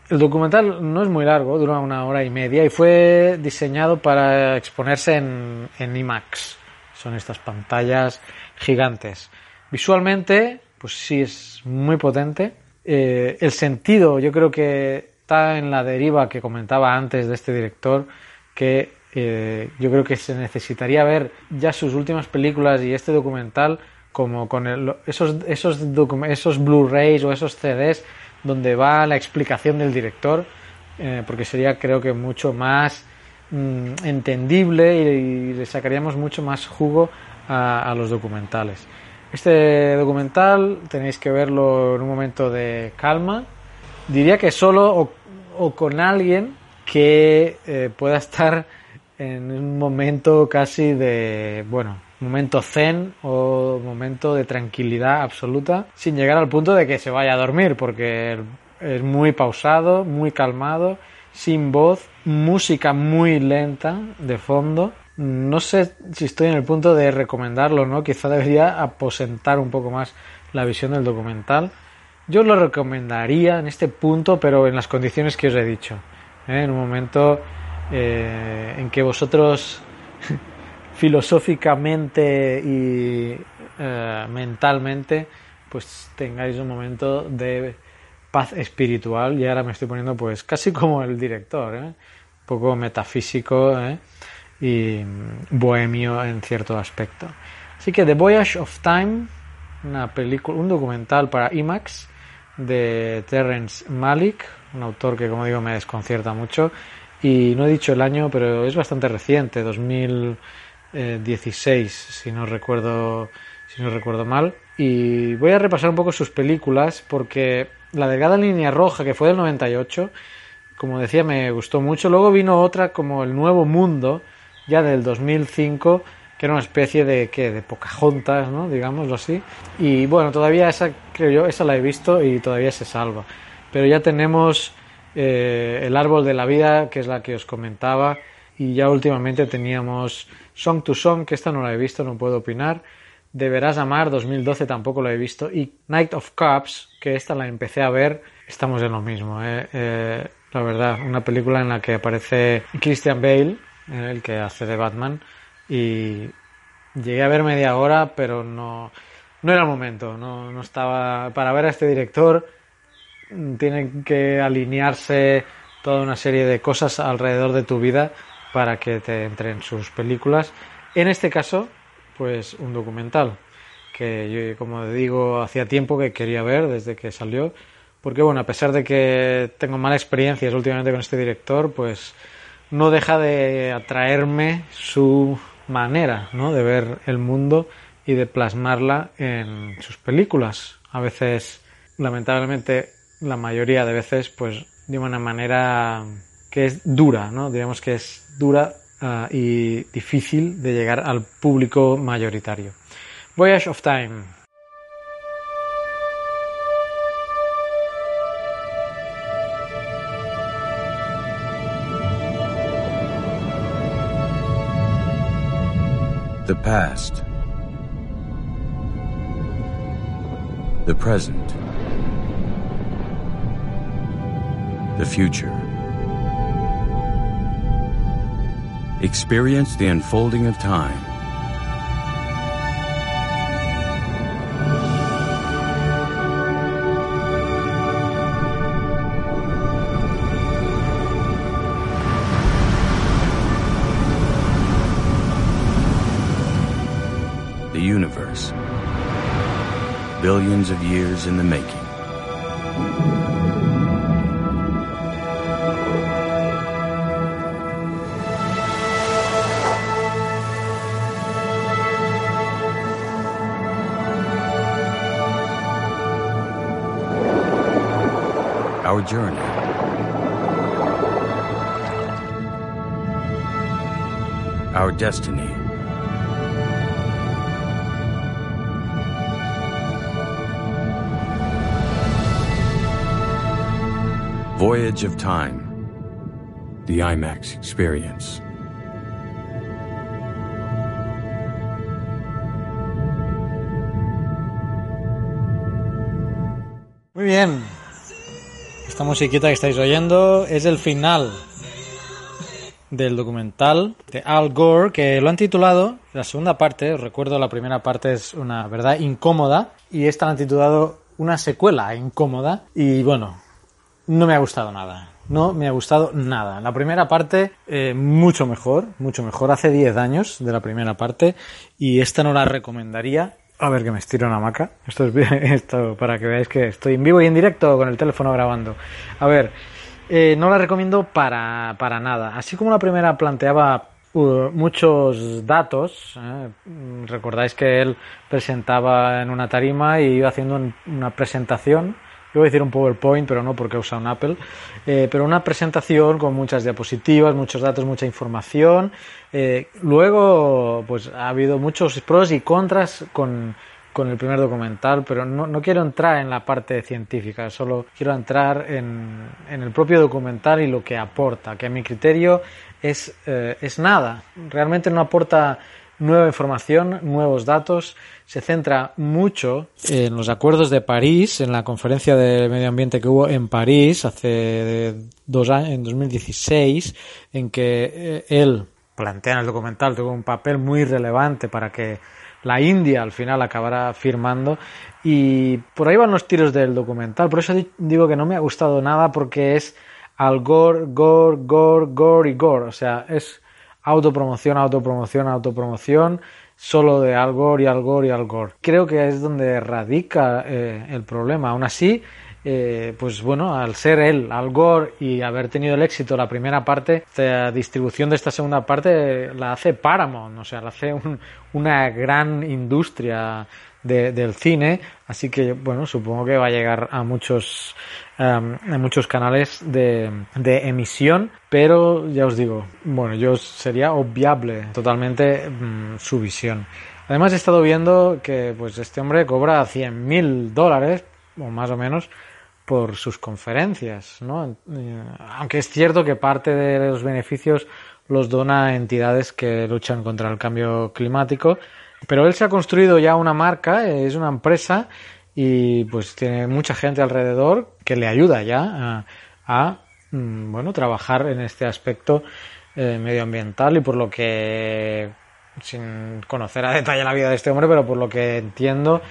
El documental no es muy largo, dura una hora y media y fue diseñado para exponerse en, en IMAX. Son estas pantallas gigantes. Visualmente, pues sí es muy potente. Eh, el sentido, yo creo que está en la deriva que comentaba antes de este director, que eh, yo creo que se necesitaría ver ya sus últimas películas y este documental como con esos, esos, esos Blu-rays o esos CDs donde va la explicación del director, eh, porque sería creo que mucho más mm, entendible y, le sacaríamos mucho más jugo a, los documentales. Este documental tenéis que verlo en un momento de calma. Diría que solo o, con alguien que eh, pueda estar en un momento casi de, bueno, momento zen o momento de tranquilidad absoluta, sin llegar al punto de que se vaya a dormir, porque es muy pausado, muy calmado, sin voz, música muy lenta de fondo no sé si estoy en el punto de recomendarlo, ¿no? Quizá debería aposentar un poco más la visión del documental. Yo lo recomendaría en este punto, pero en las condiciones que os he dicho. ¿eh? En un momento eh, en que vosotros filosóficamente y eh, mentalmente pues tengáis un momento de paz espiritual. Y ahora me estoy poniendo pues casi como el director, un poco metafísico, y bohemio en cierto aspecto. Así que The Voyage of Time, una película, un documental para IMAX de Terrence Malick, un autor que como digo me desconcierta mucho y no he dicho el año, pero es bastante reciente, 2016 si no recuerdo si no recuerdo mal y voy a repasar un poco sus películas porque La delgada línea roja que fue del 98 como decía me gustó mucho, luego vino otra como El nuevo mundo ya del 2005, que era una especie de, ¿qué? de Pocahontas, ¿no? Digámoslo así. Y bueno, todavía esa, creo yo, esa la he visto y todavía se salva. Pero ya tenemos eh, El árbol de la vida, que es la que os comentaba, y ya últimamente teníamos Song to Song, que esta no la he visto, no puedo opinar. Deberás amar, 2012 tampoco la he visto. Y Night of Cups, que esta la empecé a ver, estamos en lo mismo. ¿eh? Eh, la verdad, una película en la que aparece Christian Bale, el que hace de Batman, y llegué a ver media hora, pero no, no era el momento, no estaba... Para ver a este director tienen que alinearse toda una serie de cosas alrededor de tu vida para que te entren sus películas. En este caso, pues un documental que yo, como digo, hacía tiempo que quería ver desde que salió, porque bueno, a pesar de que tengo malas experiencias últimamente con este director, pues no deja de atraerme su manera ¿no? de ver el mundo y de plasmarla en sus películas. A veces, lamentablemente, la mayoría de veces, pues de una manera que es dura, ¿no? Digamos que es dura uh, y difícil de llegar al público mayoritario. Voyage of Time, The past. The present. The future. Experience the unfolding of time. the universe. billions of years in the making. Our journey. Our destiny. Voyage of Time. The IMAX Experience. Esta musiquita que estáis oyendo es el final del documental de Al Gore, que lo han titulado, la segunda parte, os recuerdo, la primera parte es una verdad incómoda, y esta la han titulado una secuela incómoda, y bueno, no me ha gustado nada. No me ha gustado nada. La primera parte, eh, mucho mejor, mucho mejor. Hace 10 años de la primera parte, y esta no la recomendaría. A ver que me estiro una hamaca. Esto es para que veáis que estoy en vivo y en directo con el teléfono grabando. A ver, eh, no la recomiendo para, para nada. Así como la primera planteaba uh, muchos datos, ¿eh? recordáis que él presentaba en una tarima y iba haciendo un- una presentación. Yo voy a decir un PowerPoint, pero no porque usa un Apple. eh, pero una presentación con muchas diapositivas, muchos datos, mucha información. Eh, luego, pues ha habido muchos pros y contras con, con el primer documental, pero no, no quiero entrar en la parte científica, solo quiero entrar en, en el propio documental y lo que aporta, que a mi criterio es, eh, es nada. Realmente no aporta nueva información, nuevos datos, se centra mucho en los acuerdos de París, en la conferencia de medio ambiente que hubo en París hace dos años, en 2016, en que eh, él plantea en el documental tuvo un papel muy relevante para que la India al final acabará firmando y por ahí van los tiros del documental. Por eso di- digo que no me ha gustado nada porque es al gore, gore, gore, gore y gore. O sea, es autopromoción, autopromoción, autopromoción, solo de Al Gore y Al Gore y Al Gore. Creo que es donde radica eh, el problema. Aún así, eh, pues bueno, al ser él, Al Gore, y haber tenido el éxito la primera parte, la distribución de esta segunda parte la hace Paramount, o sea, la hace un- una gran industria de- del cine, así que bueno, supongo que va a llegar a muchos em, a muchos canales de, de emisión, pero ya os digo, bueno, yo sería obviable totalmente mm, su visión. Además he estado viendo que pues este hombre cobra 100 mil dólares, o más o menos, por sus conferencias, ¿no? Eh, Aunque es cierto que parte de los beneficios los dona a entidades que luchan contra el cambio climático, pero él se ha construido ya una marca, eh, es una empresa y pues tiene mucha gente alrededor que le ayuda ya a, a, mm, bueno, trabajar en este aspecto eh, medioambiental y por lo que sin conocer a detalle la vida de este hombre, pero por lo que entiendo,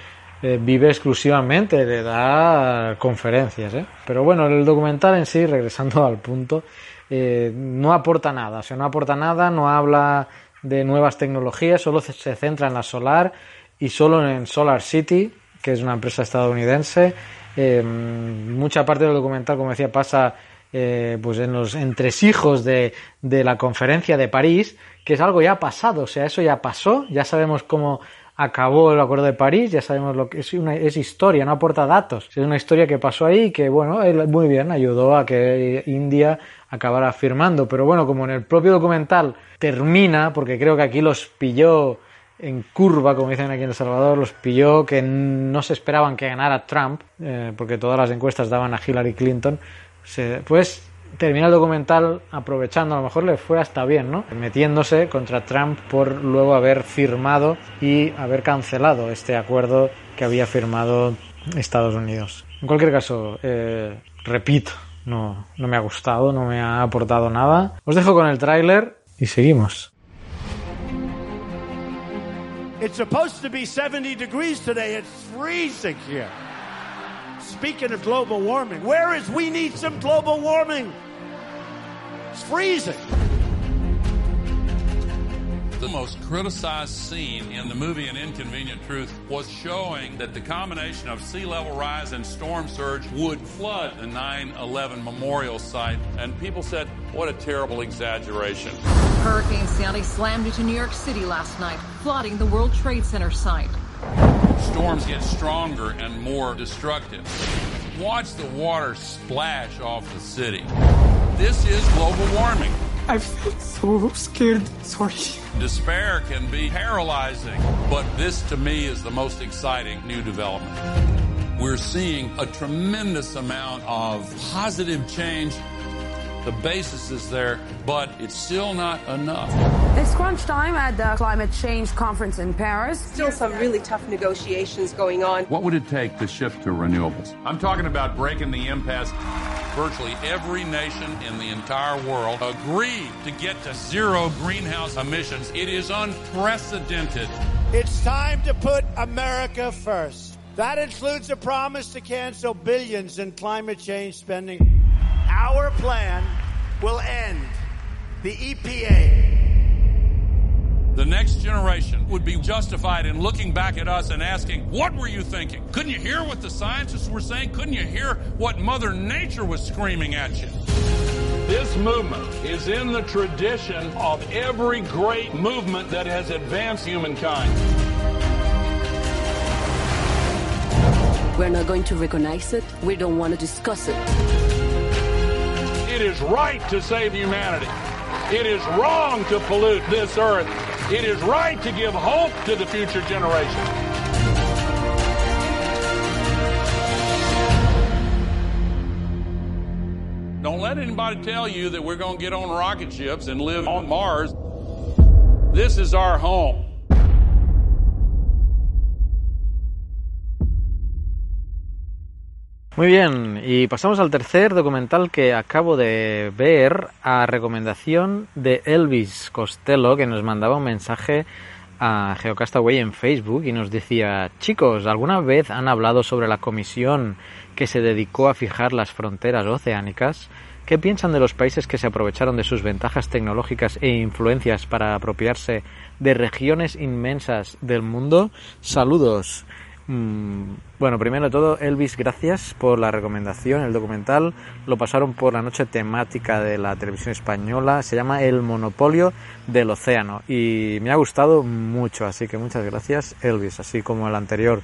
eh, vive exclusivamente de dar conferencias. ¿eh? Pero bueno, el documental en sí, regresando al punto, no aporta nada. O sea, no aporta nada, no habla de nuevas tecnologías, solo se- centra en la solar y solo en Solar City, que es una empresa estadounidense. Eh, mucha parte del documental, como decía, pasa eh, pues en los entresijos de, de la conferencia de París, que es algo ya pasado, o sea, eso ya pasó, ya sabemos cómo acabó el acuerdo de París, ya sabemos lo que es, una, es historia, no aporta datos, es una historia que pasó ahí y que, bueno, muy bien ayudó a que India acabara firmando, pero bueno, como en el propio documental termina, porque creo que aquí los pilló en curva, como dicen aquí en El Salvador, los pilló que no se esperaban que ganara Trump, eh, porque todas las encuestas daban a Hillary Clinton, se- pues termina el documental aprovechando, a lo mejor le fue hasta bien, ¿no? Metiéndose contra Trump por luego haber firmado y haber cancelado este acuerdo que había firmado Estados Unidos. En cualquier caso, eh, repito, no, no me ha gustado, no me ha aportado nada. Os dejo con el tráiler y seguimos. It's supposed to be 70 degrees today. It's freezing here. Speaking of global warming, where is we need some global warming? It's freezing. The most criticized scene in the movie An Inconvenient Truth was showing that the combination of sea level rise and storm surge would flood the 9-11 memorial site. And people said, what a terrible exaggeration. Hurricane Sandy slammed into New York City last night, flooding the World Trade Center site. Storms get stronger and more destructive. Watch the water splash off the city. This is global warming. I felt so scared. Sorry. Despair can be paralyzing, but this to me is the most exciting new development. We're seeing a tremendous amount of positive change. The basis is there, but it's still not enough. It's crunch time at the climate change conference in Paris. Still some really tough negotiations going on. What would it take to shift to renewables? I'm talking about breaking the impasse. Virtually every nation in the entire world agreed to get to zero greenhouse emissions. It is unprecedented. It's time to put America first. That includes a promise to cancel billions in climate change spending. Our plan will end the EPA. The next generation would be justified in looking back at us and asking, What were you thinking? Couldn't you hear what the scientists were saying? Couldn't you hear what Mother Nature was screaming at you? This movement is in the tradition of every great movement that has advanced humankind. We're not going to recognize it. We don't want to discuss it. It is right to save humanity. It is wrong to pollute this earth. It is right to give hope to the future generation. Don't let anybody tell you that we're going to get on rocket ships and live on Mars. This is our home. Muy bien, y pasamos al tercer documental que acabo de ver a recomendación de Elvis Costello, que nos mandaba un mensaje a Geocastaway en Facebook y nos decía, chicos, ¿alguna vez han hablado sobre la comisión que se dedicó a fijar las fronteras oceánicas? ¿Qué piensan de los países que se aprovecharon de sus ventajas tecnológicas e influencias para apropiarse de regiones inmensas del mundo? Saludos. Mm, bueno, primero de todo, Elvis, gracias por la recomendación. El documental lo pasaron por la noche temática de la televisión española. Se llama El monopolio del océano y me ha gustado mucho. Así que muchas gracias, Elvis. Así como el anterior,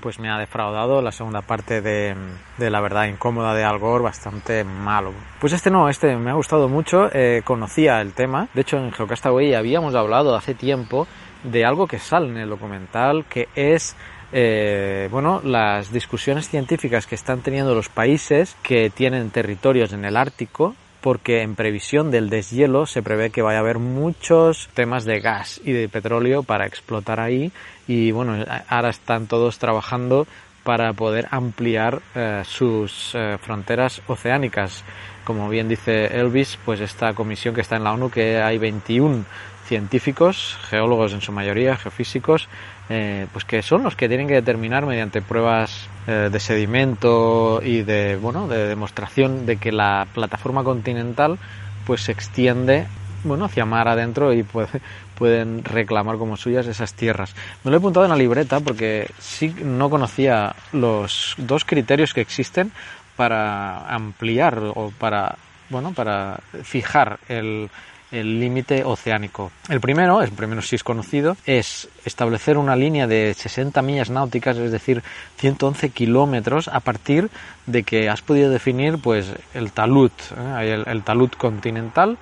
pues me ha defraudado la segunda parte de, la verdad incómoda de Al Gore, bastante malo. Pues este no, este me ha gustado mucho. Eh, conocía el tema. De hecho, en Geocastaway habíamos hablado hace tiempo de algo que sale en el documental, que es eh, bueno, las discusiones científicas que están teniendo los países que tienen territorios en el Ártico, porque en previsión del deshielo se prevé que vaya a haber muchos temas de gas y de petróleo para explotar ahí y bueno, ahora están todos trabajando para poder ampliar eh, sus eh, fronteras oceánicas. Como bien dice Elvis, pues esta comisión que está en la ONU, que hay 21 científicos, geólogos en su mayoría, geofísicos, eh, pues que son los que tienen que determinar mediante pruebas eh, de sedimento y de bueno de demostración de que la plataforma continental pues se extiende bueno hacia mar adentro y puede, pueden reclamar como suyas esas tierras. Me lo he apuntado en la libreta porque sí no conocía los dos criterios que existen para ampliar o para bueno para fijar el el límite oceánico. El primero, el primero sí es conocido, es establecer una línea de 60 millas náuticas, es decir, 111 kilómetros, a partir de que has podido definir pues el talud, ¿eh? el, el, talud continental,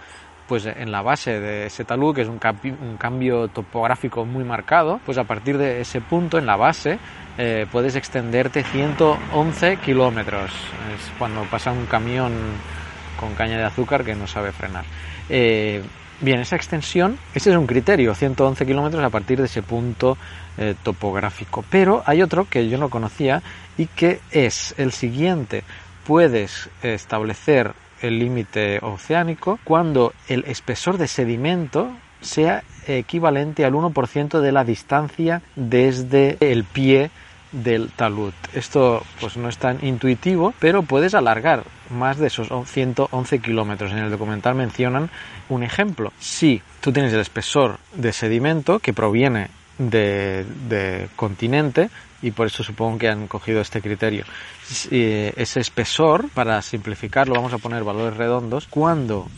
pues en la base de ese talud, que es un, un cambio topográfico muy marcado, pues a partir de ese punto, en la base, eh, puedes extenderte 111 kilómetros. Es cuando pasa un camión con caña de azúcar que no sabe frenar. Eh, bien, esa extensión, ese es un criterio, 111 kilómetros a partir de ese punto eh, topográfico. Pero hay otro que yo no conocía y que es el siguiente. Puedes establecer el límite oceánico cuando el espesor de sedimento sea equivalente al 1% de la distancia desde el pie del talud. Esto pues no es tan intuitivo, pero puedes alargar más de esos 111 kilómetros. En el documental mencionan un ejemplo. Si tú tienes el espesor de sedimento que proviene de, de continente, y por eso supongo que han cogido este criterio. Ese espesor, para simplificarlo, vamos a poner valores redondos, cuando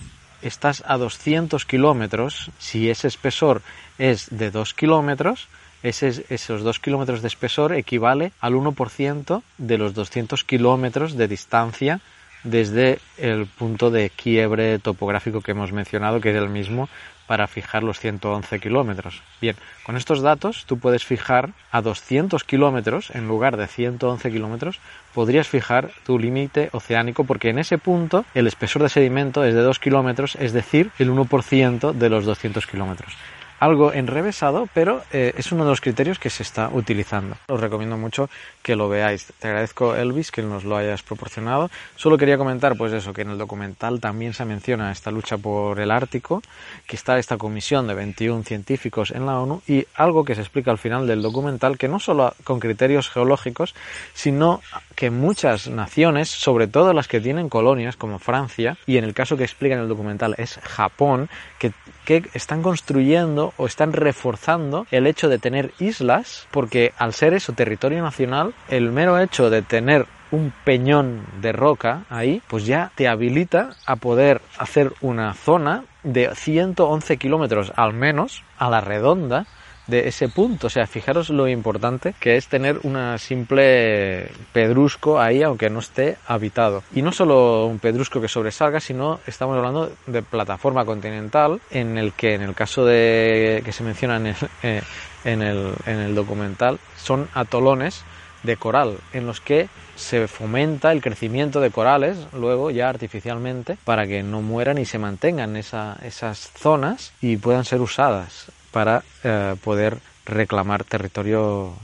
estás a 200 kilómetros, si ese espesor es de 2 kilómetros, esos 2 kilómetros de espesor equivale al 1% de los 200 kilómetros de distancia desde el punto de quiebre topográfico que hemos mencionado, que es el mismo para fijar los 111 kilómetros. Bien, con estos datos tú puedes fijar a 200 kilómetros en lugar de 111 kilómetros, podrías fijar tu límite oceánico porque en ese punto el espesor de sedimento es de 2 kilómetros, es decir, el 1% de los 200 kilómetros algo enrevesado, pero eh, es uno de los criterios que se está utilizando. Os recomiendo mucho que lo veáis. Te agradezco, Elvis, que nos lo hayas proporcionado. Solo quería comentar, pues eso, que en el documental también se menciona esta lucha por el Ártico, que está esta comisión de 21 científicos en la ONU y algo que se explica al final del documental, que no solo con criterios geológicos, sino que muchas naciones, sobre todo las que tienen colonias como Francia, y en el caso que explica en el documental es Japón, que, que están construyendo o están reforzando el hecho de tener islas, porque al ser eso territorio nacional, el mero hecho de tener un peñón de roca ahí, pues ya te habilita a poder hacer una zona de 111 kilómetros al menos a la redonda de ese punto. O sea, fijaros lo importante que es tener una simple pedrusco ahí, aunque no esté habitado. Y no solo un pedrusco que sobresalga, sino estamos hablando de plataforma continental, en el que en el caso de que se menciona en el, eh, en el, en el documental, son atolones de coral, en los que se fomenta el crecimiento de corales luego ya artificialmente para que no mueran y se mantengan esa, esas zonas y puedan ser usadas para eh, poder reclamar territorio,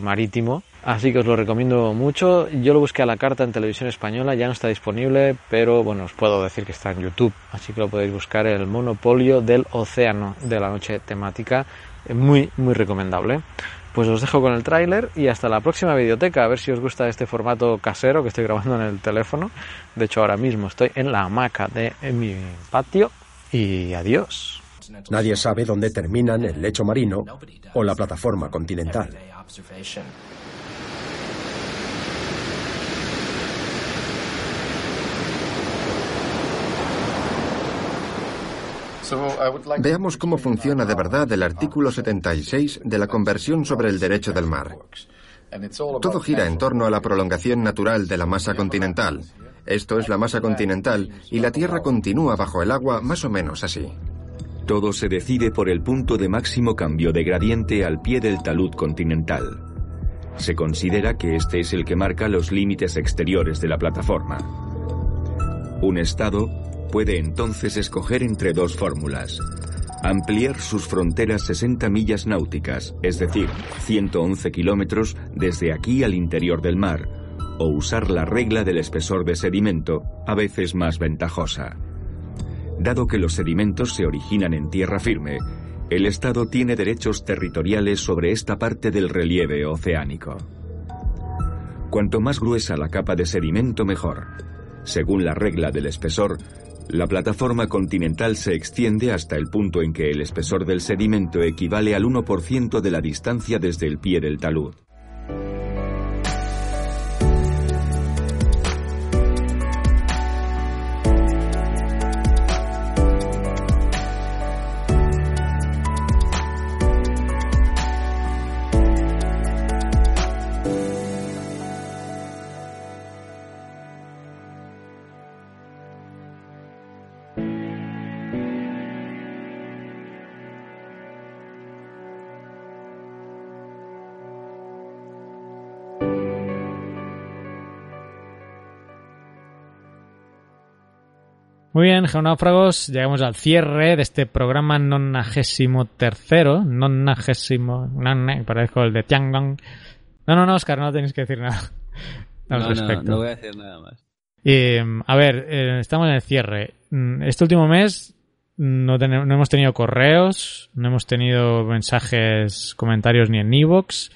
marítimo. Así que os lo recomiendo mucho. Yo lo busqué a la carta en televisión española, ya no está disponible, pero bueno, os puedo decir que está en YouTube. Así que lo podéis buscar, el monopolio del océano de la noche temática. Muy, muy recomendable. Pues os dejo con el tráiler y hasta la próxima videoteca. A ver si os gusta este formato casero que estoy grabando en el teléfono. De hecho, ahora mismo estoy en la hamaca de mi patio. Y adiós. Nadie sabe dónde terminan el lecho marino o la plataforma continental. Veamos cómo funciona de verdad el artículo 76 de la Conversión sobre el Derecho del Mar. Todo gira en torno a la prolongación natural de la masa continental. Esto es la masa continental y la Tierra continúa bajo el agua más o menos así. Todo se decide por el punto de máximo cambio de gradiente al pie del talud continental. Se considera que este es el que marca los límites exteriores de la plataforma. Un Estado puede entonces escoger entre dos fórmulas. Ampliar sus fronteras 60 millas náuticas, es decir, 111 kilómetros desde aquí al interior del mar, o usar la regla del espesor de sedimento, a veces más ventajosa. Dado que los sedimentos se originan en tierra firme, el Estado tiene derechos territoriales sobre esta parte del relieve oceánico. Cuanto más gruesa la capa de sedimento, mejor. Según la regla del espesor, la plataforma continental se extiende hasta el punto en que el espesor del sedimento equivale al 1% de la distancia desde el pie del talud. Muy bien, geonáufragos, llegamos al cierre de este programa nonagésimo tercero, nonagésimo, non, parezco el de Tiangong. No, no, no, Oscar, no tenéis que decir nada al no, respecto. No, no voy a decir nada más. Y, a ver, eh, estamos en el cierre. Mm, este último mes no, no, hemos tenido correos, no hemos tenido mensajes, comentarios ni en Evox,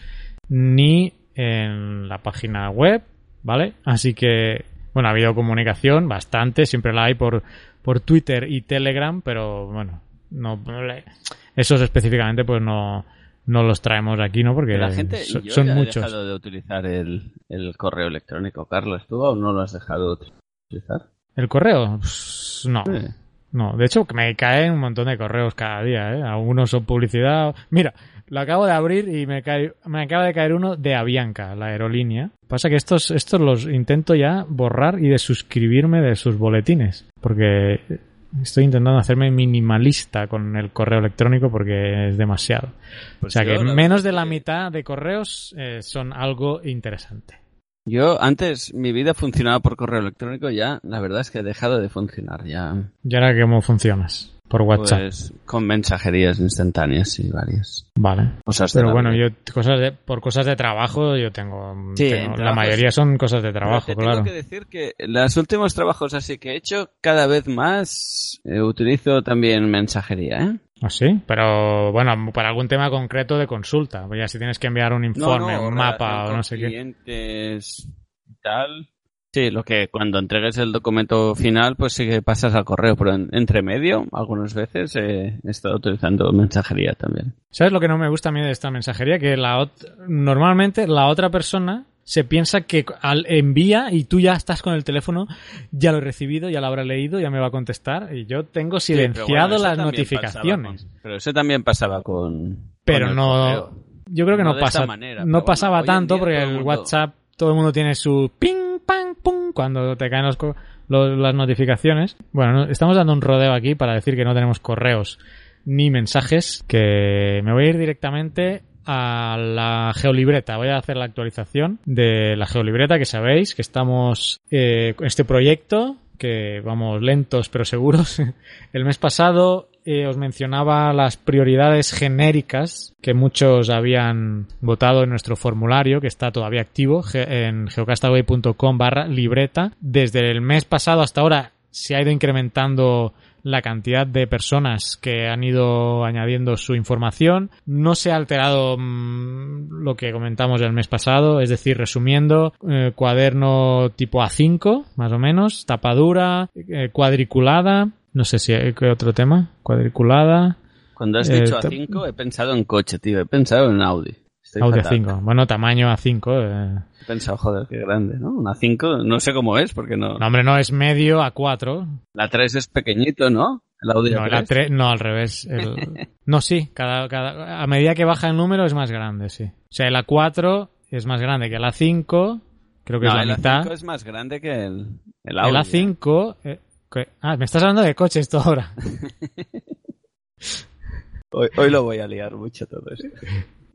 ni en la página web, ¿vale? Así que, bueno, ha habido comunicación bastante, siempre la hay por, por Twitter y Telegram, pero bueno, no, esos específicamente pues no, no los traemos aquí, ¿no? Porque la gente, yo son ya he dejado de utilizar el, el correo electrónico. Carlos, ¿tú aún no lo has dejado de utilizar? ¿El correo? Pues, no. Sí. No, de hecho me caen un montón de correos cada día, ¿eh? Algunos son publicidad. Mira, lo acabo de abrir y me, cae, me acaba de caer uno de Avianca, la aerolínea. Pasa que estos, estos los intento ya borrar y de suscribirme de sus boletines. Porque estoy intentando hacerme minimalista con el correo electrónico porque es demasiado. Pues o sea que menos de la mitad de correos eh, son algo interesante. Yo antes mi vida funcionaba por correo electrónico, ya la verdad es que ha dejado de funcionar ya. ¿Y ahora cómo funcionas? Por WhatsApp. Pues con mensajerías instantáneas y varias. Vale. Cosas Pero bueno, yo cosas de, por cosas de trabajo yo tengo, Sí, tengo- la mayoría son cosas de trabajo, te claro. tengo que decir que los últimos trabajos así que he hecho, cada vez más eh, utilizo también mensajería, ¿eh? ¿Ah, sí? Pero bueno, para algún tema concreto de consulta, pues ya si tienes que enviar un informe, un mapa o no sé qué. clientes y tal. Sí, lo que cuando entregues el documento final, pues sí que pasas al correo, pero en- entre medio, algunas veces eh, he estado utilizando mensajería también. ¿Sabes lo que no me gusta a mí de esta mensajería? Que la normalmente la otra persona se piensa que al envía y tú ya estás con el teléfono, ya lo he recibido, ya lo habrá leído, ya me va a contestar y yo tengo Sí, silenciado bueno, las notificaciones. con- pero eso también pasaba con. Pero con no, correo. yo creo que no, No pasa, manera, no pasaba tanto porque el el mundo- WhatsApp todo el mundo tiene su ping, pang, pum cuando te caen las notificaciones. Bueno, no- estamos dando un rodeo aquí para decir que no tenemos correos ni mensajes, que me voy a ir directamente a la geolibreta. Voy a hacer la actualización de la geolibreta, que sabéis que estamos eh, con este proyecto, que vamos lentos pero seguros. El mes pasado eh, os mencionaba las prioridades genéricas que muchos habían votado en nuestro formulario, que está todavía activo en geocastaway.com barra libreta. Desde el mes pasado hasta ahora se ha ido incrementando la cantidad de personas que han ido añadiendo su información. No se ha alterado mm, lo que comentamos el mes pasado, es decir, resumiendo, eh, cuaderno tipo A5, más o menos, tapadura, eh, cuadriculada, no sé si hay qué otro tema, cuadriculada. Cuando has eh, dicho ta- A5, he pensado en coche, tío. He pensado en Audi. Estoy Audi fatal. A5, bueno, tamaño A5. eh. He pensado, joder, qué grande, ¿no? Un A5, no sé cómo es, porque no. No, hombre, no es medio A4. La 3 es pequeñito, ¿no? El Audi No, A3. la tre- no, al revés. El- no, sí, cada, cada, a medida que baja el número es más grande, sí. O sea, el A4 es más grande que el A5, creo que no, es la el mitad. A5 es más grande que el, el Audi. el A5... eh, ah, me estás hablando de coches tú ahora. Hoy, hoy lo voy a liar mucho todo eso.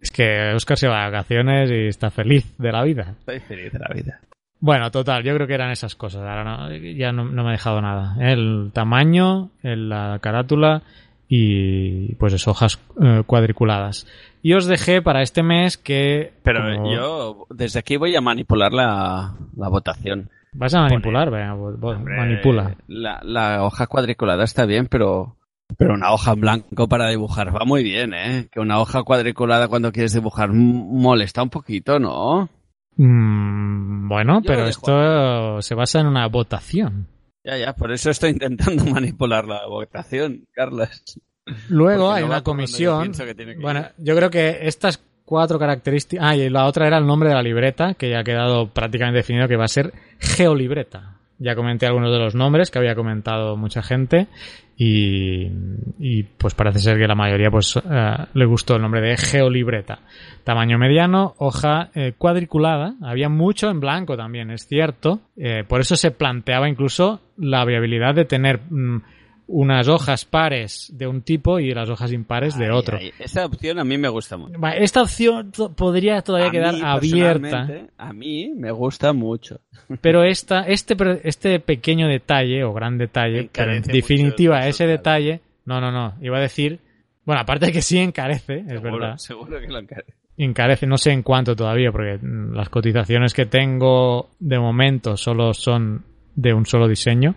Es que Oscar se va de vacaciones y está feliz de la vida. Estoy feliz de la vida. Bueno, total, yo creo que eran esas cosas. Ahora no, ya no, no me he dejado nada. El tamaño, la carátula y pues eso, hojas eh, cuadriculadas. Y os dejé para este mes que... Pero como- yo desde aquí voy a manipular la, la votación. Vas a manipular, venga, manipula. La, la hoja cuadriculada está bien, pero pero una hoja en blanco para dibujar va muy bien, ¿eh? Que una hoja cuadriculada cuando quieres dibujar molesta un poquito, ¿no? Mm, bueno, Yo pero esto se basa en una votación. Ya, ya, por eso estoy intentando manipular la votación, Carlos. Luego Porque hay no una yo comisión. que que Bueno, ir. yo creo que estas cuatro características. Ah, y la otra era el nombre de la libreta, que ya ha quedado prácticamente definido que va a ser geolibreta. Ya comenté algunos de los nombres que había comentado mucha gente y, y, pues parece ser que la mayoría pues eh, le gustó el nombre de geolibreta. Tamaño mediano, hoja eh, cuadriculada, había mucho en blanco también, es cierto. Eh, por eso se planteaba incluso la viabilidad de tener mm, unas hojas pares de un tipo y las hojas impares de otro. Ay, esa opción a mí me gusta mucho. Esta opción to- podría todavía A quedar mí, abierta, personalmente, A mí me gusta mucho. pero esta, este, este pequeño detalle o gran detalle, pero en definitiva ese detalle, no, no, no, iba a decir, bueno, aparte de que sí encarece, es verdad, seguro que lo encarece. encarece, no sé en cuánto todavía, porque las cotizaciones que tengo de momento solo son de un solo diseño,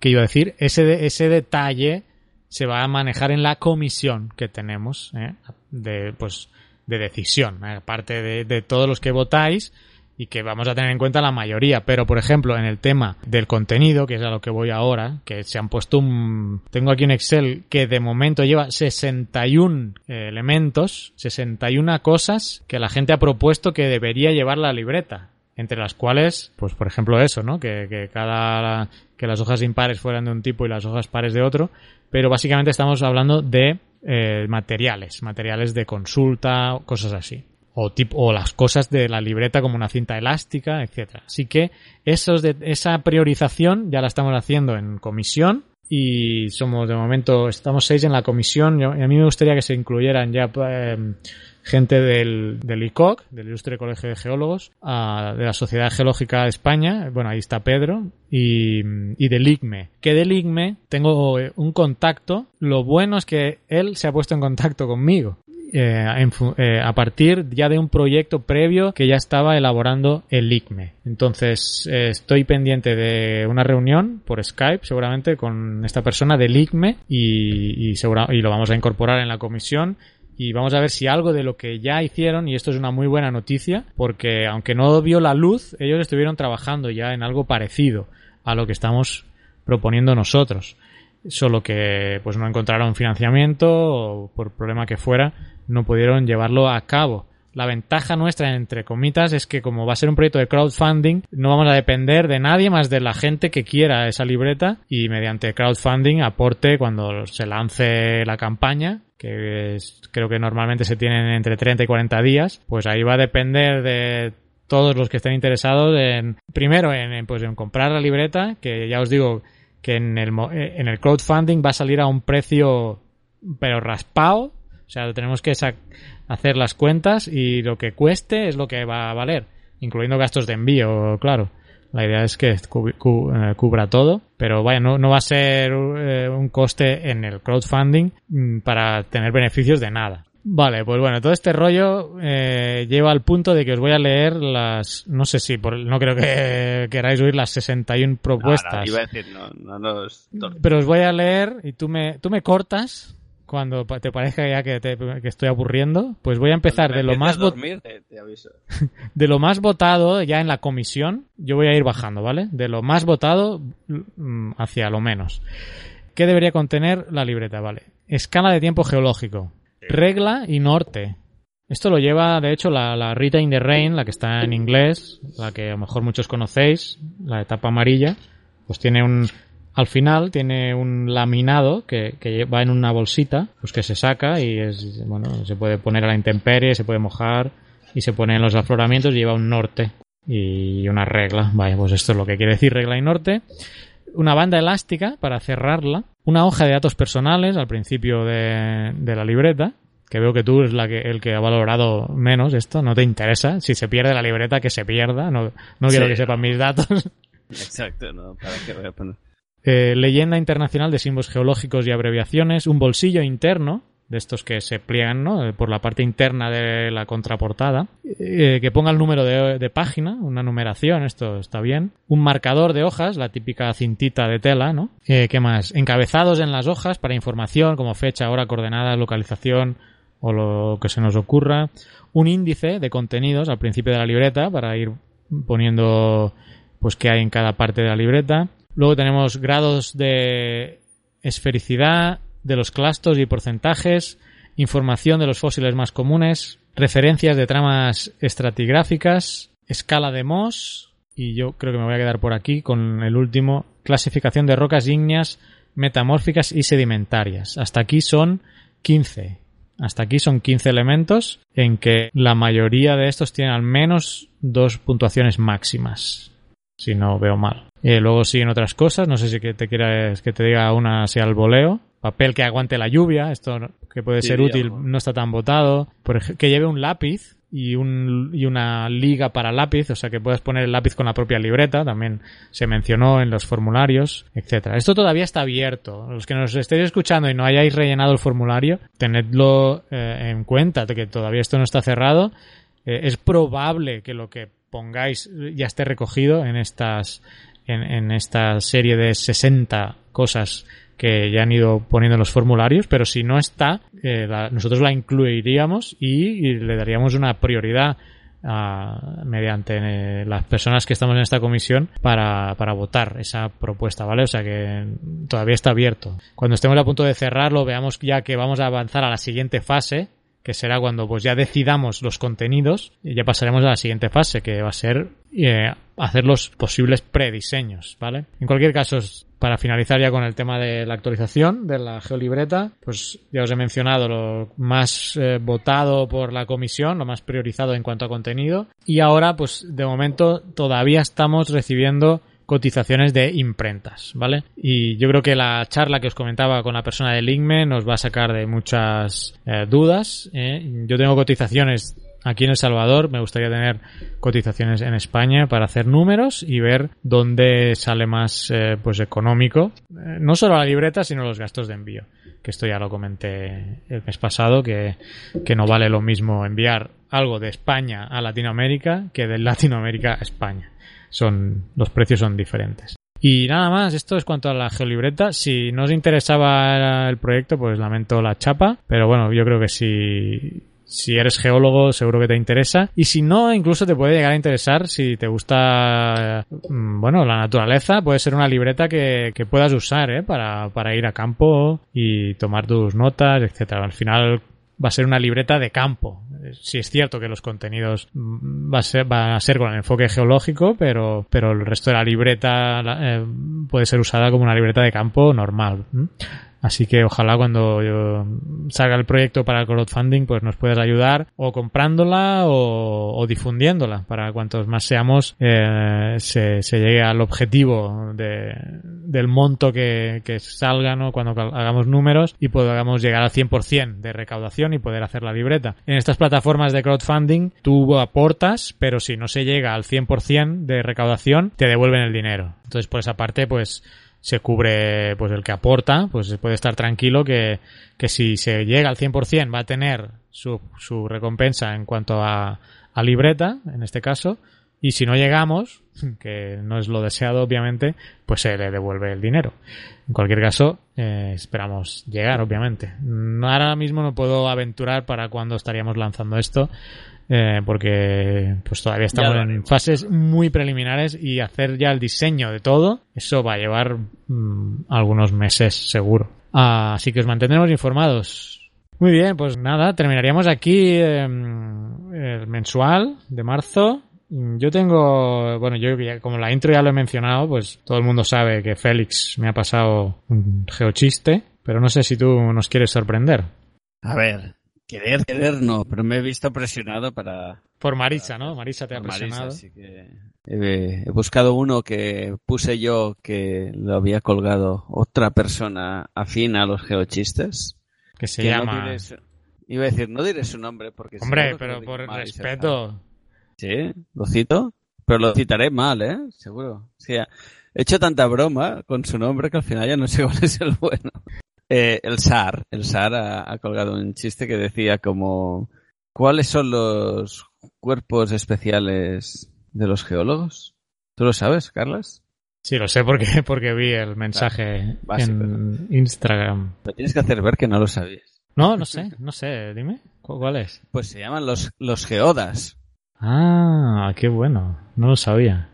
que iba a decir, ese, ese detalle se va a manejar en la comisión que tenemos, ¿eh? de, pues, de decisión, aparte de, de todos los que votáis y que vamos a tener en cuenta la mayoría. Pero, por ejemplo, en el tema del contenido, que es a lo que voy ahora, que se han puesto un... Tengo aquí un Excel que de momento lleva 61 eh, elementos, 61 cosas que la gente ha propuesto que debería llevar la libreta. Entre las cuales, pues por ejemplo eso, ¿no? Que, cada... que las hojas impares fueran de un tipo y las hojas pares de otro. Pero básicamente estamos hablando de eh, materiales, materiales de consulta, cosas así o, tipo, o las cosas de la libreta como una cinta elástica, etcétera. Así que esos de, esa priorización ya la estamos haciendo en comisión y somos de momento estamos seis en la comisión y a mí me gustaría que se incluyeran ya eh, gente del, del ICOC, del Ilustre Colegio de Geólogos, de la Sociedad Geológica de España, bueno, ahí está Pedro, y, del ICME. Que del ICME tengo un contacto, lo bueno es que él se ha puesto en contacto conmigo. Eh, eh, a partir ya de un proyecto previo que ya estaba elaborando el ICME. Entonces eh, estoy pendiente de una reunión por Skype seguramente con esta persona del ICME y, y, y lo vamos a incorporar en la comisión y vamos a ver si algo de lo que ya hicieron, y esto es una muy buena noticia, porque aunque no vio la luz, ellos estuvieron trabajando ya en algo parecido a lo que estamos proponiendo nosotros. Solo que pues no encontraron financiamiento o por problema que fuera, no pudieron llevarlo a cabo. La ventaja nuestra, entre comitas, es que como va a ser un proyecto de crowdfunding, no vamos a depender de nadie más de la gente que quiera esa libreta y mediante crowdfunding aporte cuando se lance la campaña, que es, creo que normalmente se tienen entre 30 y 40 días, pues ahí va a depender de todos los que estén interesados en, primero en, pues en comprar la libreta, que ya os digo que en el, en el crowdfunding va a salir a un precio pero raspado o sea, tenemos que hacer las cuentas y lo que cueste es lo que va a valer, incluyendo gastos de envío, claro. La idea es que eh, cubra todo, pero vaya, no, no va a ser eh, un coste en el crowdfunding mm, para tener beneficios de nada. Vale, pues bueno, todo este rollo eh, lleva al punto de que os voy a leer las, no sé si, por, no creo que queráis oír las 61 propuestas. No, no, iba a decir, no, no Pero os voy a leer y tú me, tú me cortas cuando te parezca ya que, te, que estoy aburriendo, pues voy a empezar de lo más dormir, te, te aviso. de lo más votado ya en la comisión, yo voy a ir bajando, ¿vale? De lo más votado mm, hacia lo menos. ¿Qué debería contener la libreta, vale? Escala de tiempo geológico, regla y norte. Esto lo lleva, de hecho, la, la Rita in the Rain, la que está en inglés, la que a lo mejor muchos conocéis, la etapa amarilla, pues tiene un, al final tiene un laminado que, que, va en una bolsita, pues que se saca y es, bueno, se puede poner a la intemperie, se puede mojar y se pone en los afloramientos y lleva un norte y una regla. Vaya, pues esto es lo que quiere decir regla y norte. Una banda elástica para cerrarla. Una hoja de datos personales al principio de, de la libreta. Que veo que tú es la que, el que ha valorado menos esto. No te interesa. Si se pierde la libreta, que se pierda. No, no quiero que sepan mis datos. Exacto, ¿no? ¿Para qué voy a poner? Eh, leyenda internacional de símbolos geológicos y abreviaciones, un bolsillo interno, de estos que se pliegan ¿no? Eh, por la parte interna de la contraportada, eh, que ponga el número de, de, página, una numeración, esto está bien, un marcador de hojas, la típica cintita de tela, ¿no? Eh, ¿Qué más? Encabezados en las hojas para información como fecha, hora, coordenadas, localización o lo que se nos ocurra, un índice de contenidos al principio de la libreta para ir poniendo pues qué hay en cada parte de la libreta, Luego tenemos grados de esfericidad de los clastos y porcentajes, información de los fósiles más comunes, referencias de tramas estratigráficas, escala de Mohs, y yo creo que me voy a quedar por aquí con el último, clasificación de rocas ígneas metamórficas y sedimentarias. Hasta aquí son 15. Hasta aquí son 15 elementos en que la mayoría de estos tienen al menos dos puntuaciones máximas. Si no veo mal. Eh, luego siguen otras cosas, no sé si que te quieras que te diga una sea al voleo. Papel que aguante la lluvia, esto que puede Sí, ser útil, digamos. no está tan votado. Por que lleve un lápiz y, un, y una liga para lápiz, o sea que puedas poner el lápiz con la propia libreta, también se mencionó en los formularios, etcétera. Esto todavía está abierto. Los que nos estéis escuchando y no hayáis rellenado el formulario, tenedlo eh, en cuenta, de que todavía esto no está cerrado. Eh, es probable que lo que pongáis ya esté recogido en estas en, en esta serie de 60 cosas que ya han ido poniendo en los formularios, pero si no está, eh, la- nosotros la incluiríamos y, le daríamos una prioridad a- mediante eh, las personas que estamos en esta comisión para, para votar esa propuesta, ¿vale? O sea que todavía está abierto. Cuando estemos a punto de cerrarlo, veamos ya que vamos a avanzar a la siguiente fase, que será cuando pues ya decidamos los contenidos y ya pasaremos a la siguiente fase, que va a ser eh, hacer los posibles prediseños, ¿vale? En cualquier caso, para finalizar ya con el tema de la actualización de la geolibreta, pues ya os he mencionado lo más eh, votado por la comisión, lo más priorizado en cuanto a contenido. Y ahora, pues de momento todavía estamos recibiendo cotizaciones de imprentas, ¿vale? Y yo creo que la charla que os comentaba con la persona del INME nos va a sacar de muchas eh, dudas. ¿eh? Yo tengo cotizaciones aquí en El Salvador, me gustaría tener cotizaciones en España para hacer números y ver dónde sale más eh, pues económico, Eh, no solo la libreta, sino los gastos de envío, que esto ya lo comenté el mes pasado, que, que no vale lo mismo enviar algo de España a Latinoamérica que de Latinoamérica a España son los precios son diferentes. Y nada más, esto es cuanto a la geolibreta. Si no os interesaba el proyecto, pues lamento la chapa, pero bueno, yo creo que si si eres geólogo, seguro que te interesa. Y si no, incluso te puede llegar a interesar si te gusta, mm, bueno, la naturaleza. Puede ser una libreta que, que puedas usar, ¿eh? Para, para ir a campo y tomar tus notas, etcétera. Al final va a ser una libreta de campo. Sí es cierto que los contenidos va a ser, va a ser con el enfoque geológico, pero, pero el resto de la libreta eh, puede ser usada como una libreta de campo normal. Así que ojalá cuando yo salga el proyecto para el crowdfunding, pues nos puedas ayudar o comprándola o, difundiéndola para cuantos más seamos eh, se, se llegue al objetivo de, del monto que, que salga ¿no? cuando hagamos números y podamos llegar al 100% de recaudación y poder hacer la libreta. En estas plataformas de crowdfunding tú aportas, pero si no se llega al 100% de recaudación, te devuelven el dinero. Entonces por esa parte pues se cubre pues el que aporta, pues puede estar tranquilo que, que si se llega al 100% va a tener su, su recompensa en cuanto a, a libreta, en este caso, y si no llegamos, que no es lo deseado obviamente, pues se le devuelve el dinero. En cualquier caso, eh, esperamos llegar, obviamente. Ahora mismo no puedo aventurar para cuándo estaríamos lanzando esto, eh, porque pues todavía estamos en fases muy preliminares y hacer ya el diseño de todo, eso va a llevar mm, algunos meses seguro. Ah, así que os mantendremos informados. Muy bien, pues nada, terminaríamos aquí eh, el mensual de marzo. Yo tengo, bueno, yo ya- como la intro ya lo he mencionado, pues todo el mundo sabe que Félix me ha pasado un geochiste, pero no sé si tú nos quieres sorprender. A ver, querer, querer no, pero me he visto presionado para... Por Marisa, ¿no? Marisa te ha Marisa, presionado. así que he, he buscado uno que puse yo que lo había colgado otra persona afín a los geochistes. Que se que no llama... diré su- Iba a decir, no diré su nombre porque... Hombre, pero por se respeto. Sí, lo cito, pero lo citaré mal, ¿eh? Seguro. He hecho tanta broma con su nombre que al final ya no sé cuál es el bueno. Eh, el SAR, el SAR ha, ha colgado un chiste que decía como ¿cuáles son los cuerpos especiales de los geólogos? ¿Tú lo sabes, Carlos? Sí, lo sé porque, porque vi el mensaje en Instagram. Me tienes que hacer ver que no lo sabías. No, no sé, no sé, dime. ¿cu- ¿Cuál es? Pues se llaman los, los geodas. Ah, qué bueno. No lo sabía.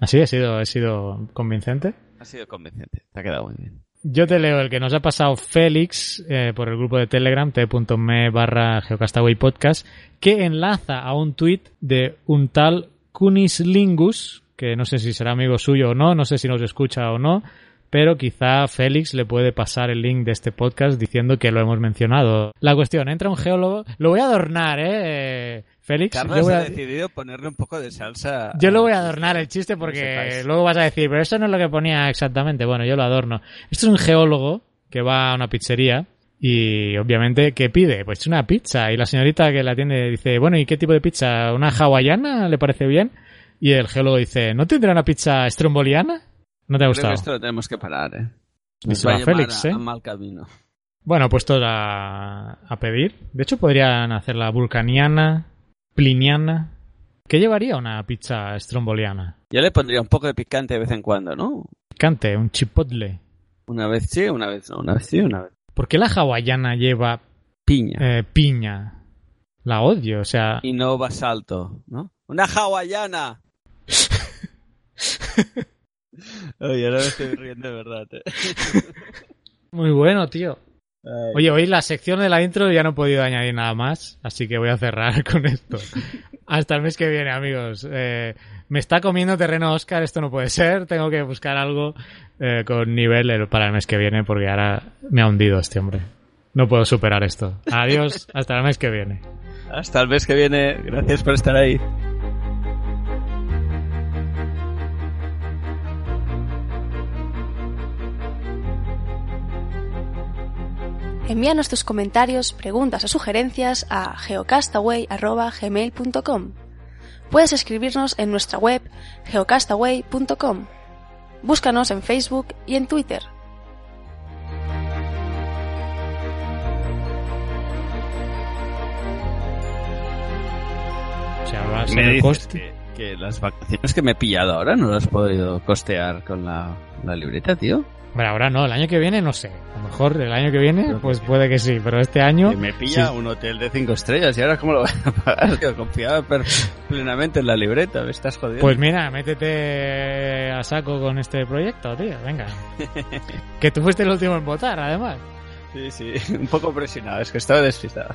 ¿Así he sido, he sido convincente? Ha sido convincente, te ha quedado muy bien. Yo te leo el que nos ha pasado Félix eh, por el grupo de Telegram, t.me barra Geocastaway Podcast, que enlaza a un tuit de un tal Kunis Lingus, que no sé si será amigo suyo o no, no sé si nos escucha o no, pero quizá Félix le puede pasar el link de este podcast diciendo que lo hemos mencionado. La cuestión, entra un geólogo, lo voy a adornar, ¿eh? Félix, Carlos yo voy ha decidido ponerle un poco de salsa. Yo lo voy a adornar el chiste porque luego vas a decir, pero eso no es lo que ponía exactamente. Bueno, yo lo adorno. Esto es un geólogo que va a una pizzería y obviamente, ¿qué pide? Pues una pizza. Y la señorita que la atiende dice, bueno, ¿y qué tipo de pizza? ¿Una hawaiana? ¿Le parece bien? Y el geólogo dice, ¿no tendrá una pizza stromboliana? ¿No te ha Creo gustado? que esto lo tenemos que parar, ¿eh? Nos va a Félix, a, ¿eh? a mal camino. Bueno, puesto a, a pedir. De hecho, podrían hacer la vulcaniana, pliniana. ¿Qué llevaría una pizza stromboliana? Yo le pondría un poco de picante de vez en cuando, ¿no? Picante, un chipotle. Una vez sí, una vez no, una vez sí, una vez. ¿Por qué la hawaiana lleva piña? Eh, piña. La odio, o sea. Y no basalto, ¿no? ¡Una hawaiana! Oye, ahora me estoy riendo de verdad. ¿eh? Muy bueno, tío. Ay. Oye, hoy la sección de la intro ya no he podido añadir nada más, así que voy a cerrar con esto. Hasta el mes que viene, amigos. Eh, me está comiendo terreno Oscar, esto no puede ser. Tengo que buscar algo eh, con nivel para el mes que viene, porque ahora me ha hundido este hombre. No puedo superar esto. Adiós, hasta el mes que viene. Hasta el mes que viene. Gracias por estar ahí. Envíanos tus comentarios, preguntas o sugerencias a geocastaway.gmail.com. Puedes escribirnos en nuestra web geocastaway.com. Búscanos en Facebook y en Twitter. O sea, va a ser Me dices que, que las vacaciones que me he pillado ahora no las he podido costear con la, la libreta, tío. Hombre, ahora no, el año que viene no sé. A lo mejor el año que viene, pues puede que sí, pero este año. Que me pilla sí. un hotel de cinco estrellas y ahora cómo lo voy a pagar, tío. Confiaba plenamente en la libreta, me estás jodiendo. Pues mira, métete a saco con este proyecto, tío, venga. que tú fuiste el último en votar, además. Sí, sí, un poco presionado, es que estaba despistado.